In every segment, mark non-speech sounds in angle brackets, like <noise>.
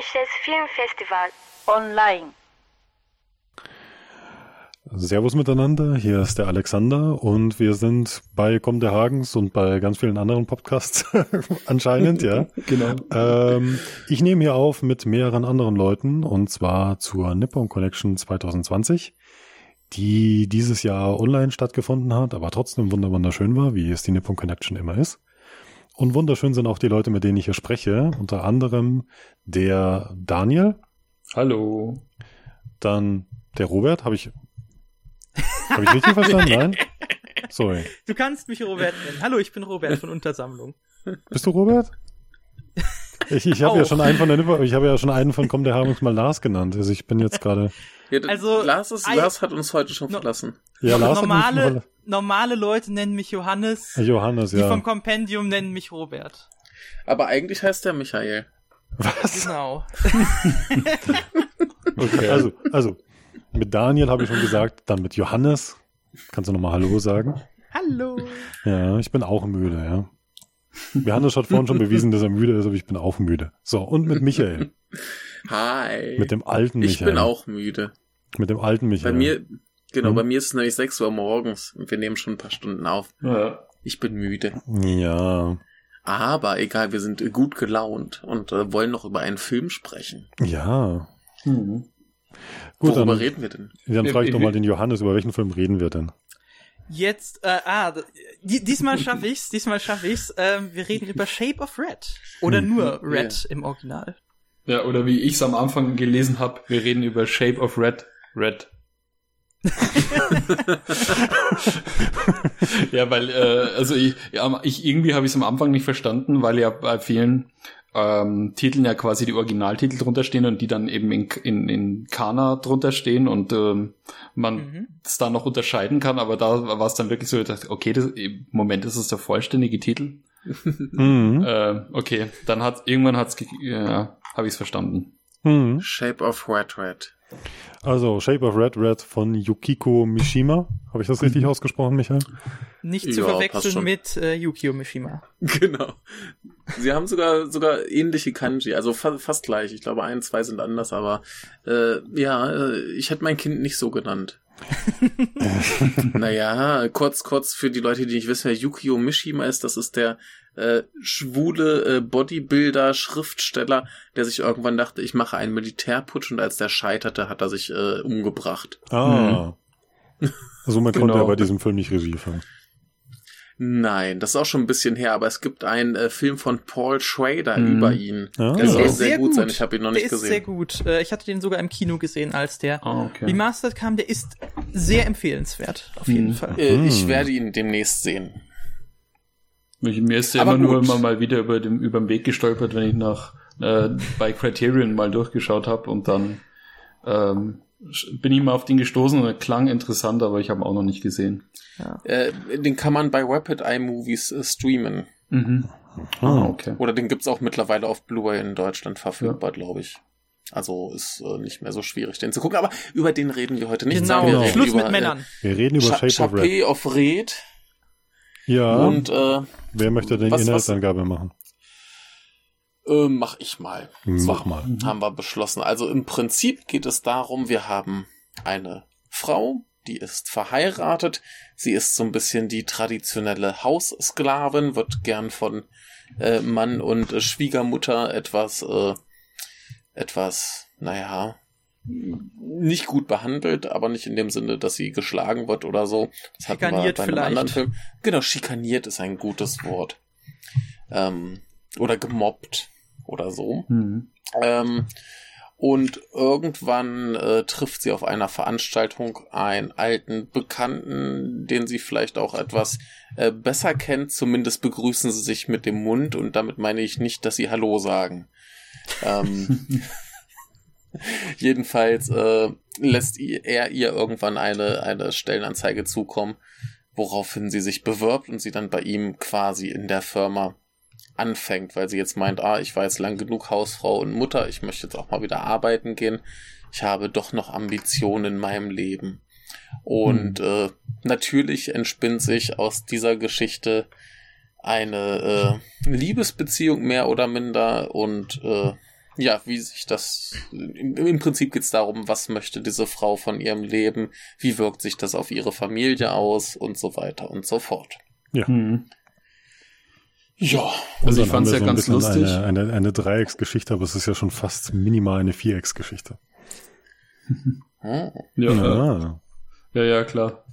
Japanisches Filmfestival. Online. Servus miteinander, hier ist der Alexander und wir sind bei Komm der Hagens und bei ganz vielen anderen Podcasts <laughs> anscheinend, ja. <laughs> Genau. Ähm, ich nehme hier auf mit mehreren anderen Leuten und zwar zur Nippon Connection 2020, die dieses Jahr online stattgefunden hat, aber trotzdem wunderschön war, wie es die Nippon Connection immer ist. Und wunderschön sind auch die Leute, mit denen ich hier spreche, unter anderem der Daniel, Hallo. dann der Robert, habe ich habe ich richtig verstanden? <laughs> Nein? Sorry. Du kannst mich Robert nennen. Hallo, ich bin Robert von Untersammlung. Bist du Robert? Ich, ich habe ja schon einen von der Nippe, ich habe ja schon einen von Komm der Habungs mal Lars genannt. Also ich bin jetzt gerade. Ja, Also, Lars, ist, Lars hat uns heute schon No- verlassen. Ja, Lars hat normale, mich normale Leute nennen mich Johannes. Johannes, Die ja. vom Kompendium nennen mich Robert. Aber eigentlich heißt er Michael. Was? Genau. <laughs> Okay. Also, also, mit Daniel habe ich schon gesagt, dann mit Johannes. Kannst du nochmal Hallo sagen? Hallo. Ja, ich bin auch müde, ja. Johannes hat vorhin schon bewiesen, dass er müde ist, aber ich bin auch müde. So, und mit Michael. Hi. Mit dem alten ich Michael. bin auch müde. Mit dem alten Michael. Bei mir, genau, Hm? bei mir ist es nämlich 6 Uhr morgens und wir nehmen schon ein paar Stunden auf. ja. Ich bin müde. Ja, Aber egal, wir sind gut gelaunt und äh, wollen noch über einen Film sprechen. ja. Mhm. Gut, Worüber dann, reden wir denn? dann frage ich doch <laughs> mal den Johannes, über welchen Film reden wir denn? Jetzt, äh, ah, diesmal schaffe ich's, diesmal schaffe ich's. Ähm, wir reden über Shape of Red. Oder nur Red im Original. Ja, oder wie ich es am Anfang gelesen habe, wir reden über Shape of Red. Red. <laughs> ja, weil, äh, also ich, ja, ich irgendwie habe ich es am Anfang nicht verstanden, weil ja bei vielen ähm, Titeln ja quasi die Originaltitel drunter stehen und die dann eben in, in, in Kana drunter stehen und ähm, man Mhm. es da noch unterscheiden kann, aber da war es dann wirklich so, ich dachte, okay, das, im Moment ist es der vollständige Titel. <laughs> Mhm. Äh, okay, dann hat irgendwann hat's ja, habe ich es verstanden. Mhm. Shape of Red Red. Also Shape of Red Red von Yukiko Mishima. Habe ich das richtig ausgesprochen, Michael? Nicht zu Ja, passt verwechseln mit äh, Yukio Mishima. <laughs> Genau. Sie haben sogar sogar ähnliche Kanji, also fa fast gleich. Ich glaube, ein, zwei sind anders, aber äh, ja, äh, ich hätte mein Kind nicht so genannt. <laughs> naja, kurz, kurz für die Leute, die nicht wissen, wer Yukio Mishima ist, das ist der äh, schwule äh, Bodybuilder, Schriftsteller, der sich irgendwann dachte, ich mache einen Militärputsch und als der scheiterte, hat er sich äh, umgebracht. Ah. Also man konnte Genau. ja bei diesem Film nicht Regie fahren. Nein, das ist auch schon ein bisschen her, aber es gibt einen äh, Film von Paul Schrader Mhm. über ihn. Ah. Der soll Der sehr, gut sein, ich habe ihn noch der nicht ist gesehen. sehr gut. Äh, ich hatte den sogar im Kino gesehen, als der Ah, okay. remastered kam. Der ist sehr empfehlenswert, auf jeden Mhm. Fall. Äh. Ich werde ihn demnächst sehen. Mich, mir ist ja immer nur gut. immer mal wieder über dem über den Weg gestolpert, wenn ich nach äh, bei Criterion mal durchgeschaut habe und dann ähm, sch- bin ich mal auf den gestoßen und er klang interessant, aber ich habe ihn auch noch nicht gesehen. Äh, den kann man bei Rapid Eye Movies äh, streamen. Mhm. Ah, okay. Oder den gibt's auch mittlerweile auf Blu-ray in Deutschland verfügbar, glaube ich. Also ist äh, nicht mehr so schwierig, den zu gucken. Aber über den reden wir heute nicht. Genau, sondern wir reden Schluss über, mit Männern. Wir reden über Äh, Shape of Red. Of Red. Ja. Und äh, Wer möchte denn die was- was- Inhaltsangabe machen? äh, mach ich mal. Mach mal. haben wir beschlossen. Also im Prinzip geht es darum, wir haben eine Frau, die ist verheiratet. Sie ist so ein bisschen die traditionelle Haussklavin, wird gern von äh, Mann und äh, Schwiegermutter etwas, äh, etwas, naja, nicht gut behandelt, aber nicht in dem Sinne, dass sie geschlagen wird oder so. Das hatten wir Schikaniert bei einem vielleicht. anderen Film. Genau, schikaniert ist ein gutes Wort. Ähm, oder gemobbt oder so. Mhm. Ähm, und irgendwann äh, trifft sie auf einer Veranstaltung einen alten Bekannten, den sie vielleicht auch etwas äh, besser kennt. Zumindest begrüßen sie sich mit dem Mund und damit meine ich nicht, dass sie Hallo sagen. Ähm, <laughs> jedenfalls äh, lässt er ihr irgendwann eine, eine Stellenanzeige zukommen, woraufhin sie sich bewirbt und sie dann bei ihm quasi in der Firma anfängt, weil sie jetzt meint, ah, ich war jetzt lang genug Hausfrau und Mutter, ich möchte jetzt auch mal wieder arbeiten gehen. Ich habe doch noch Ambitionen in meinem Leben. Und äh, natürlich entspinnt sich aus dieser Geschichte eine äh, Liebesbeziehung mehr oder minder und äh, ja, wie sich das im, im Prinzip geht's darum, was möchte diese Frau von ihrem Leben, wie wirkt sich das auf ihre Familie aus und so weiter und so fort. Ja. Hm. Ja, Also Und ich fand's wir ja so ein ganz bisschen lustig. Eine, eine, eine Dreiecksgeschichte, aber es ist ja schon fast minimal eine Vierecksgeschichte. <laughs> hm. Ja, ja. Ja. Ja, ja, klar.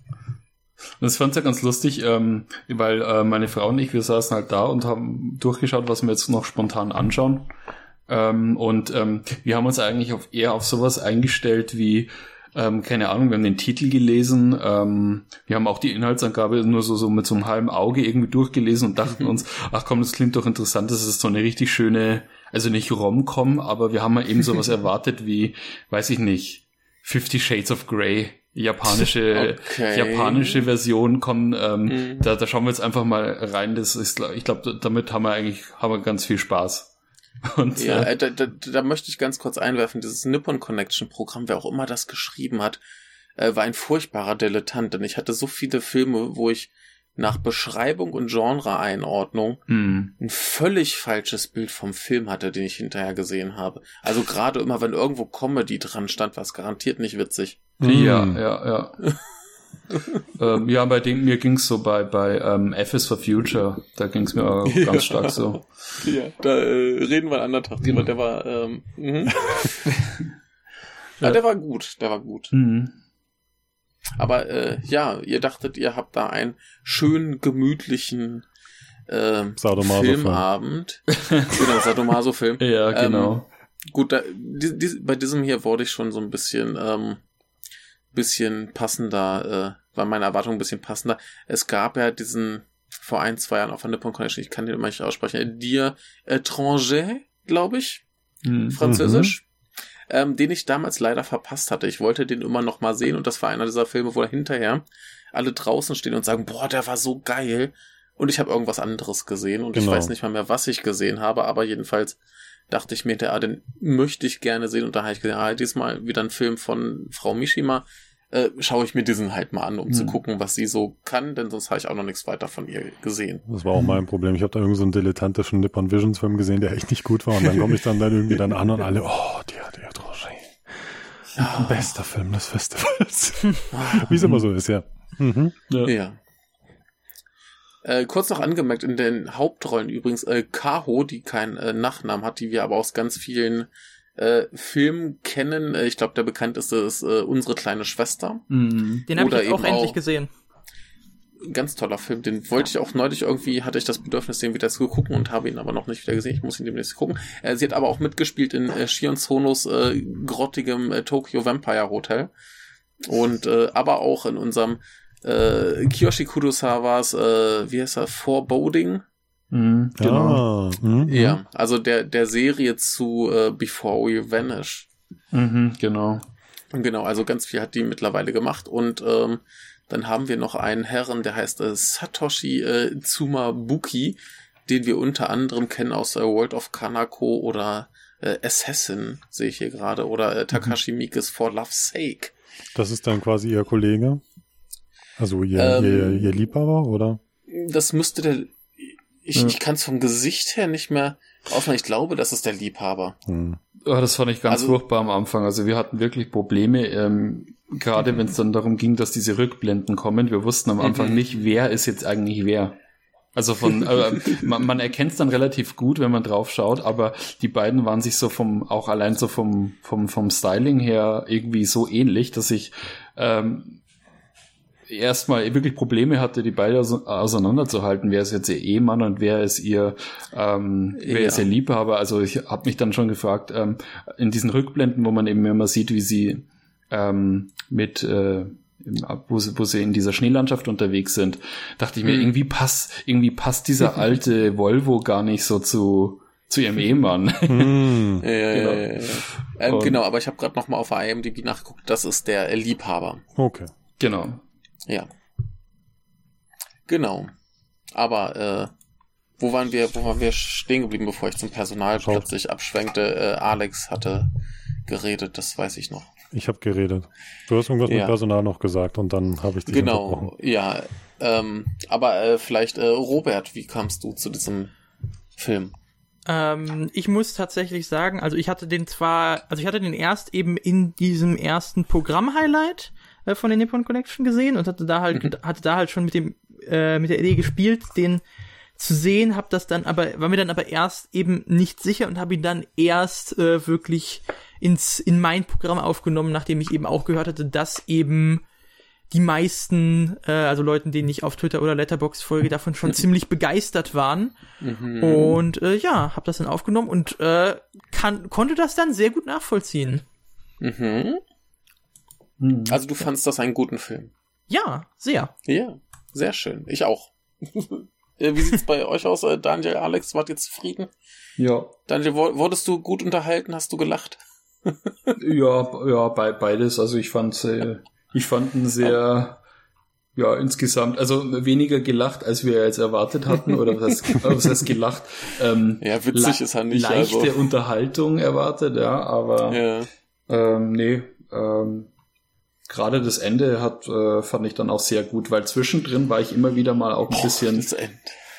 Und das fand's ja ganz lustig, ähm, weil äh, meine Frau und ich, wir saßen halt da und haben durchgeschaut, was wir jetzt noch spontan anschauen. Ähm, und ähm, wir haben uns eigentlich auf, eher auf sowas eingestellt wie, ähm, keine Ahnung, wir haben den Titel gelesen, ähm, wir haben auch die Inhaltsangabe nur so, so mit so einem halben Auge irgendwie durchgelesen und dachten <laughs> uns, ach komm, das klingt doch interessant, das ist so eine richtig schöne, also nicht Rom-Com, aber wir haben mal eben sowas <laughs> erwartet wie, weiß ich nicht, Fifty Shades of Grey, japanische, Okay. japanische Version kommen, ähm, Mhm. da, da schauen wir jetzt einfach mal rein. Das ist, ich glaube, damit haben wir eigentlich haben wir ganz viel Spaß. Und Ja, äh, äh, da, da, da möchte ich ganz kurz einwerfen, dieses Nippon Connection Programm, wer auch immer das geschrieben hat, äh, war ein furchtbarer Dilettant, denn ich hatte so viele Filme, wo ich nach Beschreibung und Genre-Einordnung hm, ein völlig falsches Bild vom Film hatte, den ich hinterher gesehen habe. Also gerade immer, wenn irgendwo Comedy dran stand, war es garantiert nicht witzig. ja, Hm. ja, ja. <laughs> ähm, ja, bei dem mir ging's so bei bei ähm, F is for Future, da ging's mir auch <laughs> ganz stark so. Ja, da äh, reden wir einen anderen Tag drüber. Der war, ähm, mhm. <laughs> ja, der war gut, der war gut. Mhm. Aber äh, ja, ihr dachtet, ihr habt da einen schönen, gemütlichen äh. Filmabend. genau, Sadomaso-Film. Ja, genau. Gut, da, die, die, bei diesem hier wurde ich schon so ein bisschen, ähm, bisschen passender, äh, war meine Erwartung ein bisschen passender. Es gab ja diesen vor ein, zwei Jahren auf der Nippon Connection, ich kann den immer nicht aussprechen, Dir Étranger, glaube ich, Mhm. französisch, ähm, den ich damals leider verpasst hatte. Ich wollte den immer noch mal sehen und das war einer dieser Filme, wo hinterher alle draußen stehen und sagen, boah, der war so geil. Und ich habe irgendwas anderes gesehen und ich Genau. weiß nicht mal mehr, was ich gesehen habe, aber jedenfalls dachte ich mir, der, ah, den möchte ich gerne sehen und da habe ich gesehen, ah, diesmal wieder ein Film von Frau Mishima. Äh, schaue ich mir diesen halt mal an, um zu Hm. gucken, was sie so kann, denn sonst habe ich auch noch nichts weiter von ihr gesehen. Das war auch mein Problem. Ich habe da irgendwie so einen dilettantischen Nippon Visions Film gesehen, der echt nicht gut war. Und dann komme ich dann, dann irgendwie dann an und alle, oh, der, der Troche. Bester Film des Festivals. <laughs> Wie es immer so ist, ja. Mhm. Ja. Ja. Äh, kurz noch angemerkt, in den Hauptrollen übrigens äh, Kaho, die keinen äh, Nachnamen hat, die wir aber aus ganz vielen äh, Filmen kennen. Äh, ich glaube, der bekannteste ist äh, Unsere kleine Schwester. Mhm. Den habe ich auch endlich auch- gesehen. Ganz toller Film. Den wollte ich auch neulich irgendwie, hatte ich das Bedürfnis, den wieder zu gucken und habe ihn aber noch nicht wieder gesehen. Ich muss ihn demnächst gucken. Äh, sie hat aber auch mitgespielt in äh, Shion Sonos äh, grottigem äh, Tokyo Vampire Hotel. Und äh, aber auch in unserem äh, Kiyoshi Kurosawas, äh, wie heißt er, Foreboding. Mhm. Genau. Ah, mhm. Ja, also der, der Serie zu äh, Before We Vanish. Mhm. Genau. Genau, also ganz viel hat die mittlerweile gemacht und ähm, dann haben wir noch einen Herren, der heißt äh, Satoshi äh, Tsumabuki, den wir unter anderem kennen aus äh, World of Kanako oder äh, Assassin, sehe ich hier gerade, oder äh, Takashi Miikes For Love's Sake. Das ist dann quasi ihr Kollege. Also ihr, Ähm, ihr, ihr Liebhaber, oder? Das müsste der. Ich, Ja. ich kann es vom Gesicht her nicht mehr ausmachen. Ich glaube, das ist der Liebhaber. Hm. Oh, das fand ich ganz Also- furchtbar am Anfang. Also wir hatten wirklich Probleme, ähm, gerade wenn es dann darum ging, dass diese Rückblenden kommen. Wir wussten am Anfang Mhm. nicht, wer ist jetzt eigentlich wer. Also von, <laughs> äh, man, man erkennt es dann relativ gut, wenn man drauf schaut, aber die beiden waren sich so vom, auch allein so vom, vom, vom Styling her irgendwie so ähnlich, dass ich ähm, erstmal wirklich Probleme hatte, die beide ause- auseinanderzuhalten. Wer ist jetzt ihr Ehemann und wer ist ihr, ähm, wer Ja. ist ihr Liebhaber? Also ich habe mich dann schon gefragt, ähm, in diesen Rückblenden, wo man eben immer sieht, wie sie ähm, mit äh, wo sie, wo sie in dieser Schneelandschaft unterwegs sind, dachte ich mir, Mhm. irgendwie passt, irgendwie passt dieser <laughs> alte Volvo gar nicht so zu, zu ihrem Ehemann. <laughs> <laughs> Hm. Genau. ja, ja, ja. Ähm, genau, aber ich habe gerade noch mal auf der IMDb nachgeguckt. Das ist der äh, Liebhaber. Okay. genau. Ja. Genau. Aber äh, wo waren wir, wo waren wir stehen geblieben, bevor ich zum Personal Schaut. plötzlich abschwenkte? Äh, Alex hatte geredet, das weiß ich noch. Ich habe geredet. Du hast irgendwas Ja. mit Personal noch gesagt und dann habe ich dich Genau, ja. Ähm, aber äh, vielleicht, äh, Robert, wie kamst du zu diesem Film? Ähm, ich muss tatsächlich sagen, also ich hatte den zwar, also ich hatte den erst eben in diesem ersten Programm-Highlight äh, von der Nippon Connection gesehen und hatte da halt, hatte da halt schon mit dem, äh, mit der Idee gespielt, den zu sehen, hab das dann aber, war mir dann aber erst eben nicht sicher und habe ihn dann erst äh, wirklich ins, in mein Programm aufgenommen, nachdem ich eben auch gehört hatte, dass eben die meisten, äh, also Leuten, denen ich auf Twitter oder Letterbox folge, davon schon ziemlich begeistert waren. Mhm. Und äh, ja, hab das dann aufgenommen und äh, kann, konnte das dann sehr gut nachvollziehen. Mhm. Hm. Also du fandst das einen guten Film? Ja, sehr. Ja, sehr schön. Ich auch. <laughs> Wie sieht's bei euch aus, äh, Daniel, Alex? Wart ihr zufrieden? Ja, Daniel, wurdest du gut unterhalten? Hast du gelacht? <laughs> ja, ja, bei, beides. Also ich fand, äh, ich fand ihn sehr, ja, insgesamt, also weniger gelacht, als wir jetzt erwartet hatten, oder was heißt, <laughs> was heißt gelacht? Ähm, Ja, witzig ist er nicht. leichte Also. Unterhaltung erwartet, ja, aber Ja. ähm, nee, ähm, gerade das Ende hat, äh, fand ich dann auch sehr gut, weil zwischendrin war ich immer wieder mal auch ein bisschen, Das Ende.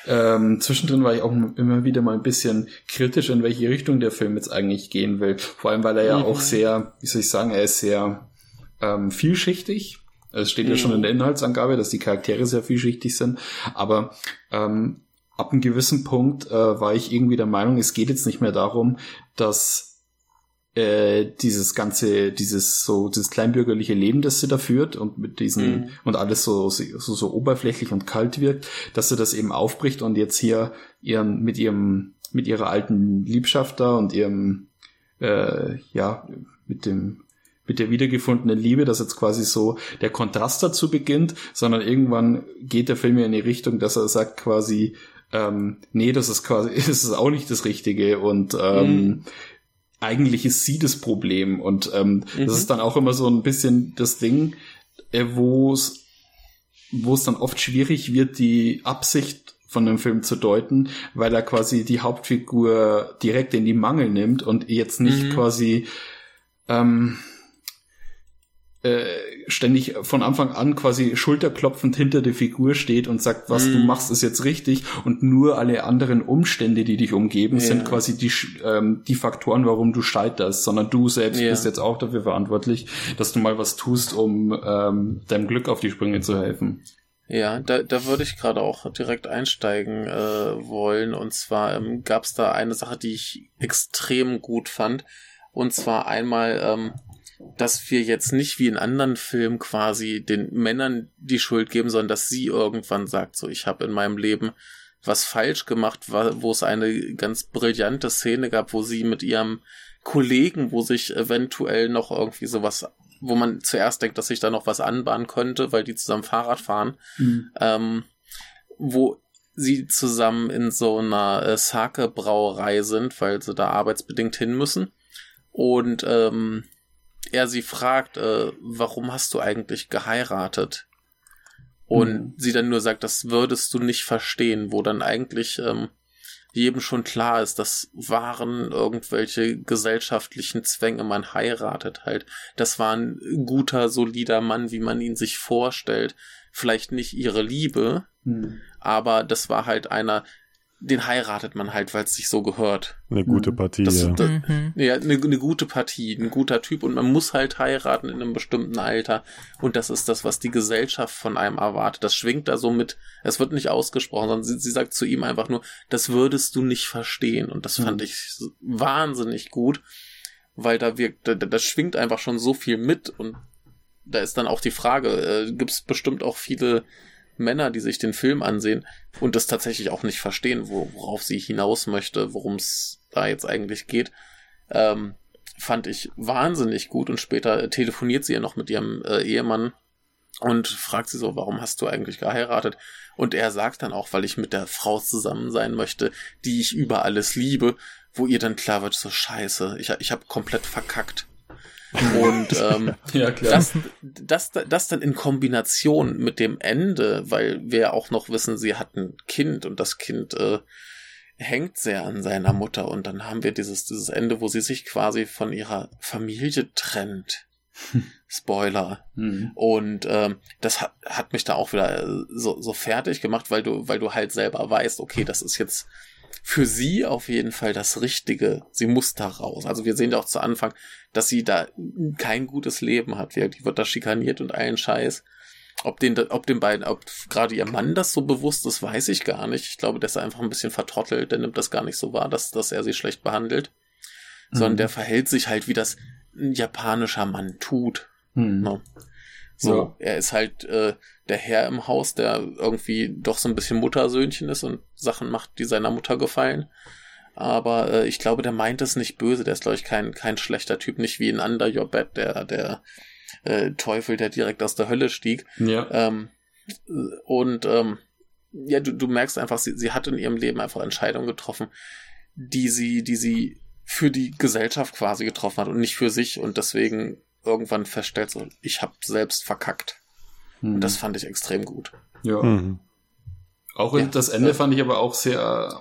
ähm, zwischendrin war ich auch immer wieder mal ein bisschen kritisch, in welche Richtung der Film jetzt eigentlich gehen will. Vor allem, weil er ja Mhm. auch sehr, wie soll ich sagen, er ist sehr ähm, vielschichtig. Es steht ja schon in der Inhaltsangabe, dass die Charaktere sehr vielschichtig sind. Aber ähm, ab einem gewissen Punkt äh, war ich irgendwie der Meinung, es geht jetzt nicht mehr darum, dass äh, dieses ganze, dieses so, dieses kleinbürgerliche Leben, das sie da führt und mit diesen Mhm. und alles so, so, so oberflächlich und kalt wirkt, dass sie das eben aufbricht und jetzt hier ihren, mit ihrem, mit ihrer alten Liebschaft da und ihrem, äh, ja, mit dem, mit der wiedergefundenen Liebe, dass jetzt quasi so der Kontrast dazu beginnt, sondern irgendwann geht der Film ja in die Richtung, dass er sagt quasi, ähm, nee, das ist quasi, <laughs> das ist auch nicht das Richtige und ähm, Mhm. Eigentlich ist sie das Problem und ähm, Mhm. das ist dann auch immer so ein bisschen das Ding, äh, wo es wo es dann oft schwierig wird, die Absicht von dem Film zu deuten, weil er quasi die Hauptfigur direkt in die Mangel nimmt und jetzt nicht Mhm. quasi ähm, äh, ständig von Anfang an quasi schulterklopfend hinter der Figur steht und sagt, was du Mhm. machst, ist jetzt richtig und nur alle anderen Umstände, die dich umgeben, Ja. sind quasi die, ähm, die Faktoren, warum du scheiterst, sondern du selbst Ja. bist jetzt auch dafür verantwortlich, dass du mal was tust, um ähm, deinem Glück auf die Sprünge zu helfen. Ja, da, da würde ich gerade auch direkt einsteigen äh, wollen. Und zwar ähm, gab es da eine Sache, die ich extrem gut fand. Und zwar einmal, ähm, dass wir jetzt nicht wie in anderen Filmen quasi den Männern die Schuld geben, sondern dass sie irgendwann sagt, so ich habe in meinem Leben was falsch gemacht, wo es eine ganz brillante Szene gab, wo sie mit ihrem Kollegen, wo sich eventuell noch irgendwie sowas, wo man zuerst denkt, dass sich da noch was anbahnen könnte, weil die zusammen Fahrrad fahren, ähm, wo sie zusammen in so einer äh, Sake-Brauerei sind, weil sie da arbeitsbedingt hin müssen. Und ähm, er sie fragt, äh, warum hast du eigentlich geheiratet? Und Mhm. sie dann nur sagt, das würdest du nicht verstehen, wo dann eigentlich ähm, jedem schon klar ist, das waren irgendwelche gesellschaftlichen Zwänge, man heiratet halt. Das war ein guter, solider Mann, wie man ihn sich vorstellt. Vielleicht nicht ihre Liebe, Mhm. aber das war halt einer, den heiratet man halt, weil es sich so gehört. Eine gute Mhm. Partie. Das, ja. da- Mhm. ja, eine, eine gute Partie, ein guter Typ und man muss halt heiraten in einem bestimmten Alter und das ist das, was die Gesellschaft von einem erwartet. Das schwingt da so mit, es wird nicht ausgesprochen, sondern sie, sie sagt zu ihm einfach nur, das würdest du nicht verstehen und das fand Mhm. ich wahnsinnig gut, weil da wirkt, da, da schwingt einfach schon so viel mit und da ist dann auch die Frage, äh, gibt es bestimmt auch viele Männer, die sich den Film ansehen und das tatsächlich auch nicht verstehen, wo, worauf sie hinaus möchte, worum es da jetzt eigentlich geht. Ähm, fand ich wahnsinnig gut und später telefoniert sie ja noch mit ihrem äh, Ehemann und fragt sie so, warum hast du eigentlich geheiratet? Und er sagt dann auch, weil ich mit der Frau zusammen sein möchte, die ich über alles liebe, wo ihr dann klar wird, so scheiße, ich, ich habe komplett verkackt. Und ähm, <laughs> Ja, das, das, das dann in Kombination mit dem Ende, weil wir auch noch wissen, sie hat ein Kind und das Kind äh, hängt sehr an seiner Mutter und dann haben wir dieses, dieses Ende, wo sie sich quasi von ihrer Familie trennt. <laughs> Spoiler. Mhm. Und ähm, das hat, hat mich da auch wieder äh, so, so fertig gemacht, weil du, weil du halt selber weißt, okay, das ist jetzt für sie auf jeden Fall das Richtige. Sie muss da raus. Also wir sehen ja auch zu Anfang, dass sie da kein gutes Leben hat. Die wird da schikaniert und allen Scheiß. Ob den, ob den beiden, ob gerade ihr Mann das so bewusst ist, weiß ich gar nicht. Ich glaube, der ist einfach ein bisschen vertrottelt. Der nimmt das gar nicht so wahr, dass, dass er sie schlecht behandelt. Sondern Mhm. der verhält sich halt, wie das ein japanischer Mann tut. Mhm. Ne? So, er ist halt äh, der Herr im Haus, der irgendwie doch so ein bisschen Muttersöhnchen ist und Sachen macht, die seiner Mutter gefallen. Aber äh, ich glaube, der meint es nicht böse. Der ist, glaube ich, kein, kein schlechter Typ, nicht wie in Under Your Bed, der, der äh, Teufel, der direkt aus der Hölle stieg. Ja. Ähm, und ähm, ja, du, du merkst einfach, sie, sie hat in ihrem Leben einfach Entscheidungen getroffen, die sie, die sie für die Gesellschaft quasi getroffen hat und nicht für sich und deswegen irgendwann feststellt, so, ich habe selbst verkackt. Mhm. Und das fand ich extrem gut. ja. Mhm. Auch Ja. das Ende Ja. fand ich aber auch sehr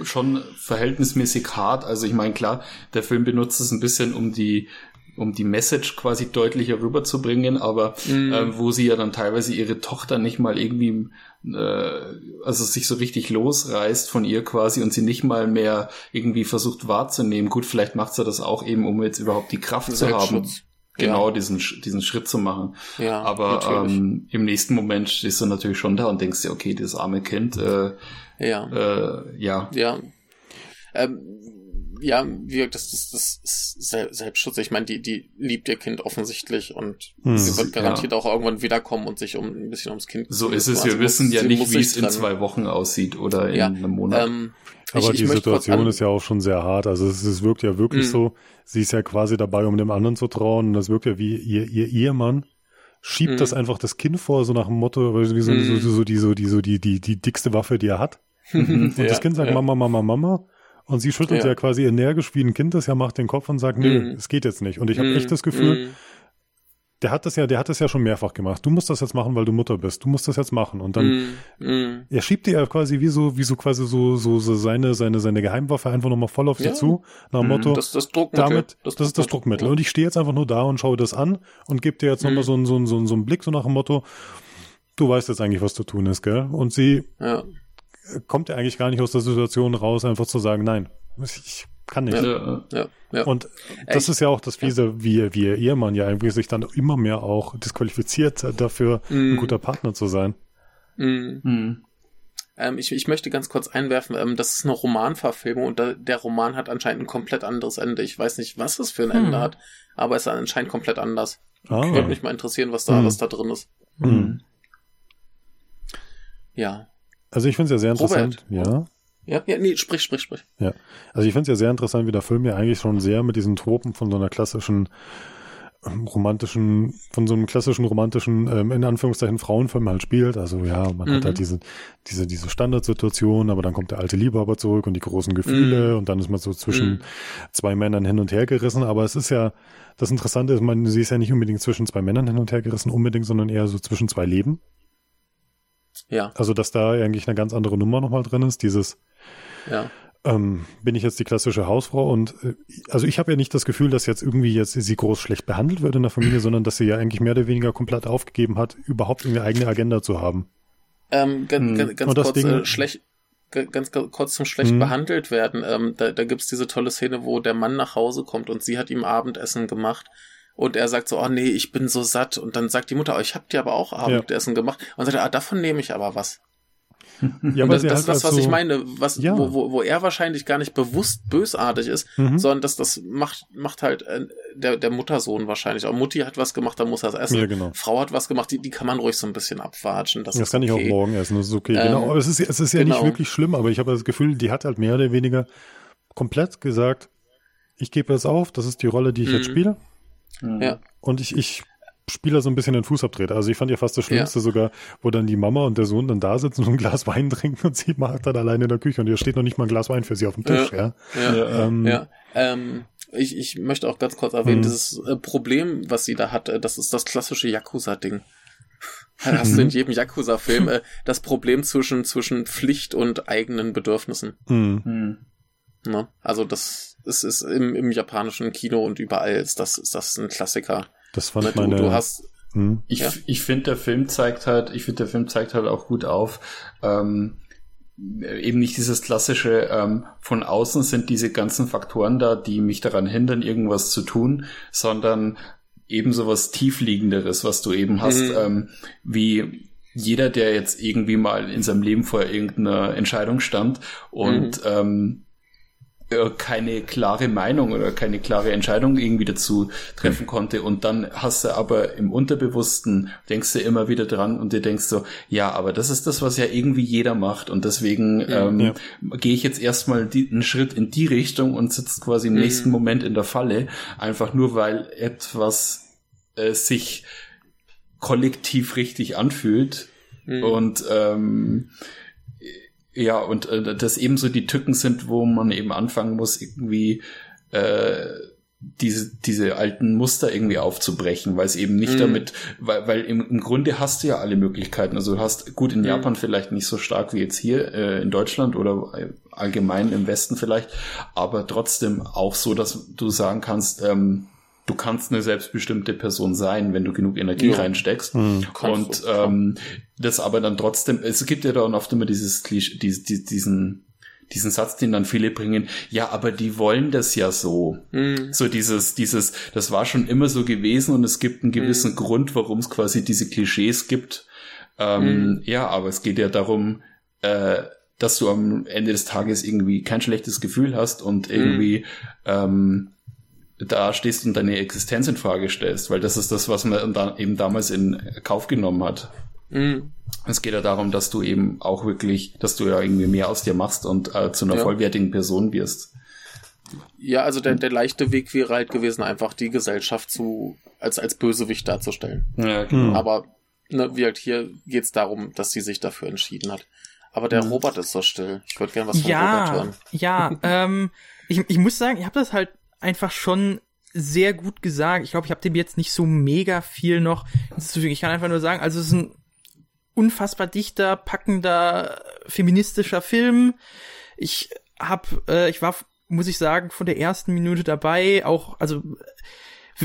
äh, schon verhältnismäßig hart. Also ich meine, klar, der Film benutzt es ein bisschen, um die um die Message quasi deutlicher rüberzubringen, aber Mhm. ähm, wo sie ja dann teilweise ihre Tochter nicht mal irgendwie, äh, also sich so richtig losreißt von ihr quasi und sie nicht mal mehr irgendwie versucht wahrzunehmen. Gut, vielleicht macht sie das auch eben, um jetzt überhaupt die Kraft zu haben, Genau diesen Sch- diesen Schritt zu machen. Ja, Aber ähm, im nächsten Moment stehst du natürlich schon da und denkst dir, okay, das arme Kind, äh, ja. äh, ja, Ja. Ähm, ja, wie gesagt, das, das, das ist Sel Selbstschutz. Ich meine, die, die liebt ihr Kind offensichtlich und Hm. sie wird Ja. garantiert auch irgendwann wiederkommen und sich um ein bisschen ums Kind so kümmern. ist es. Also Wir wissen muss- ja nicht, wie es in zwei Wochen aussieht oder in Ja, einem Monat. Ähm, Aber ich, ich die kurz Situation ist ja auch schon sehr hart. Also es, es wirkt ja wirklich Mhm. so, sie ist ja quasi dabei, um dem anderen zu trauen. Und das wirkt ja wie ihr, ihr Ehemann schiebt Mhm. das einfach das Kind vor, so nach dem Motto, wie so, Mhm. so, so, so, die, so, die, so die, die, die dickste Waffe, die er hat. <laughs> Und Ja, das Kind sagt ja. Mama, Mama, Mama. Und sie schüttelt Ja. ja. quasi energisch, wie ein Kind das ja macht, den Kopf und sagt, nö, Mhm. es geht jetzt nicht. Und ich habe Mm, echt das Gefühl, mm, der hat das ja, der hat das ja schon mehrfach gemacht. Du musst das jetzt machen, weil du Mutter bist. Du musst das jetzt machen. Und dann, mm, mm. er schiebt dir ja quasi wie so, wie so quasi so, so, so seine, seine, seine Geheimwaffe einfach nochmal voll auf Ja. sie zu. Nach dem Mhm. Motto, Das, das Druckmittel. damit, das, ist das Druckmittel. Und ich stehe jetzt einfach nur da und schaue das an und gebe dir jetzt nochmal Mhm. so, einen- so, einen- so, einen- so einen Blick, so nach dem Motto, du weißt jetzt eigentlich, was zu tun ist, gell? Und sie Ja. Kommt ja eigentlich gar nicht aus der Situation raus, einfach zu sagen, nein, ich kann nicht. Ja. Ja, ja. Und das Echt? ist ja auch das Fiese, wie, wie ihr Ehemann ja irgendwie sich dann immer mehr auch disqualifiziert dafür, ein Mm. guter Partner zu sein. Mm. Hm. Ähm, ich, ich möchte ganz kurz einwerfen, ähm, das ist eine Romanverfilmung und da, der Roman hat anscheinend ein komplett anderes Ende. Ich weiß nicht, was es für ein Hm. Ende hat, aber es ist anscheinend komplett anders. Ah, Würde mich mal interessieren, was da, Hm. was da drin ist. hm. Ja. Also ich finde es ja sehr interessant. Robert. Ja. Ja, ja, nee, sprich, sprich, sprich. Also ich finde es ja sehr interessant, wie der Film ja eigentlich schon sehr mit diesen Tropen von so einer klassischen ähm, romantischen, von so einem klassischen romantischen, ähm, in Anführungszeichen Frauenfilm halt spielt. Also ja, man hat Mhm. halt diese, diese, diese Standardsituation, aber dann kommt der alte Liebhaber zurück und die großen Gefühle Mhm. und dann ist man so zwischen Mhm. zwei Männern hin und her gerissen. Aber es ist ja, das Interessante ist, man, sie ist ja nicht unbedingt zwischen zwei Männern hin und her gerissen unbedingt, sondern eher so zwischen zwei Leben. Ja, Also dass da eigentlich eine ganz andere Nummer nochmal drin ist, dieses, ja. ähm, bin ich jetzt die klassische Hausfrau und äh, also ich habe ja nicht das Gefühl, dass jetzt irgendwie jetzt sie groß schlecht behandelt wird in der Familie, sondern dass sie ja eigentlich mehr oder weniger komplett aufgegeben hat, überhaupt eine eigene Agenda zu haben. Ähm, ganz, Hm. ganz, ganz Und das kurz, Ding- äh, schlecht, ga- ganz, ganz kurz zum schlecht Hm. behandelt werden. Ähm, da da gibt's diese tolle Szene, wo der Mann nach Hause kommt und sie hat ihm Abendessen gemacht. Und er sagt so, oh nee, ich bin so satt. Und dann sagt die Mutter, oh, ich hab dir aber auch Abendessen gemacht. Und sagt er, ah, davon nehme ich aber was. <laughs> Ja, das, das halt ist das, als was so, ich meine, was, Ja. wo, wo, wo er wahrscheinlich gar nicht bewusst bösartig ist, Mhm. sondern das, das macht, macht halt äh, der, der Muttersohn wahrscheinlich. Auch Mutti hat was gemacht, dann muss er es essen. Ja, genau. Frau hat was gemacht, die, die kann man ruhig so ein bisschen abwatschen. Das, Das, kann ich auch okay. morgen essen, das ist okay. Ähm, genau, aber es ist, es ist ja genau. nicht wirklich schlimm, aber ich habe das Gefühl, die hat halt mehr oder weniger komplett gesagt, ich gebe jetzt auf, das ist die Rolle, die ich jetzt Mhm. spiele. Hm. Ja. Und ich, ich spiele so ein bisschen den Fußabtreter. Also ich fand ja fast das Schlimmste sogar, wo dann die Mama und der Sohn dann da sitzen und ein Glas Wein <laughs> trinken und sie macht dann alleine in der Küche und hier steht noch nicht mal ein Glas Wein für sie auf dem Tisch, ja. Ja. Ja. Ähm, Ja, ähm, ich, ich möchte auch ganz kurz erwähnen, Mhm. dieses äh, Problem, was sie da hat, äh, das ist das klassische Yakuza-Ding. <laughs> Hast du in Mhm. jedem Yakuza-Film äh, das Problem zwischen, zwischen Pflicht und eigenen Bedürfnissen. Hm. Ne? Also das ist, ist im, im japanischen Kino und überall ist das, ist das ein Klassiker. Das fand Ne, du, meine. du hast, hm. Ich, Ja. ich finde, der Film zeigt halt, ich finde, der Film zeigt halt auch gut auf, ähm, eben nicht dieses klassische, ähm, von außen sind diese ganzen Faktoren da, die mich daran hindern, irgendwas zu tun, sondern eben sowas tiefliegenderes, was du eben hast, Mhm. ähm, wie jeder, der jetzt irgendwie mal in seinem Leben vor irgendeiner Entscheidung stand und ähm, äh, keine klare Meinung oder keine klare Entscheidung irgendwie dazu treffen konnte und dann hast du aber im Unterbewussten denkst du immer wieder dran und dir denkst so, ja, aber das ist das, was ja irgendwie jeder macht und deswegen ähm, Ja. gehe ich jetzt erstmal die, einen Schritt in die Richtung und sitze quasi im Mhm. nächsten Moment in der Falle, einfach nur weil etwas äh, sich kollektiv richtig anfühlt Mhm. und ähm, ja, und äh, das ebenso die Tücken sind, wo man eben anfangen muss, irgendwie äh, diese, diese alten Muster irgendwie aufzubrechen, weil es eben nicht Mhm. damit, weil, weil im, im Grunde hast du ja alle Möglichkeiten. Also du hast gut in Mhm. Japan vielleicht nicht so stark wie jetzt hier äh, in Deutschland oder äh, allgemein im Westen vielleicht, aber trotzdem auch so, dass du sagen kannst, ähm, du kannst eine selbstbestimmte Person sein, wenn du genug Energie Ja. reinsteckst. Hm. Kannst Und ähm, das aber dann trotzdem, es gibt ja dann oft immer dieses Klischee, dies- dies- diesen, diesen Satz, den dann viele bringen, ja, aber die wollen das ja so. Mhm. So dieses, dieses, das war schon immer so gewesen und es gibt einen gewissen Mhm. Grund, warum es quasi diese Klischees gibt. Ähm, Mhm. Ja, aber es geht ja darum, äh, dass du am Ende des Tages irgendwie kein schlechtes Gefühl hast Mhm. und irgendwie ähm, da stehst und deine Existenz in Frage stellst, weil das ist das, was man dann eben damals in Kauf genommen hat. Mhm. Es geht ja darum, dass du eben auch wirklich, dass du ja irgendwie mehr aus dir machst und äh, zu einer Ja. vollwertigen Person wirst. Ja, also der, der leichte Weg wäre halt gewesen, einfach die Gesellschaft zu als, als Bösewicht darzustellen. Ja, genau. Aber ne, wie halt hier geht's darum, dass sie sich dafür entschieden hat. Aber der Mhm. Robert ist so still. Ich würde gerne was von Robert Ja, hören. ja, <laughs> ähm, ich, ich muss sagen, ich habe das halt einfach schon sehr gut gesagt. Ich glaube, ich habe dem jetzt nicht so mega viel noch hinzuzufügen. Ich kann einfach nur sagen, also es ist ein unfassbar dichter, packender, feministischer Film. Ich hab, äh, ich war, muss ich sagen, von der ersten Minute dabei, auch, also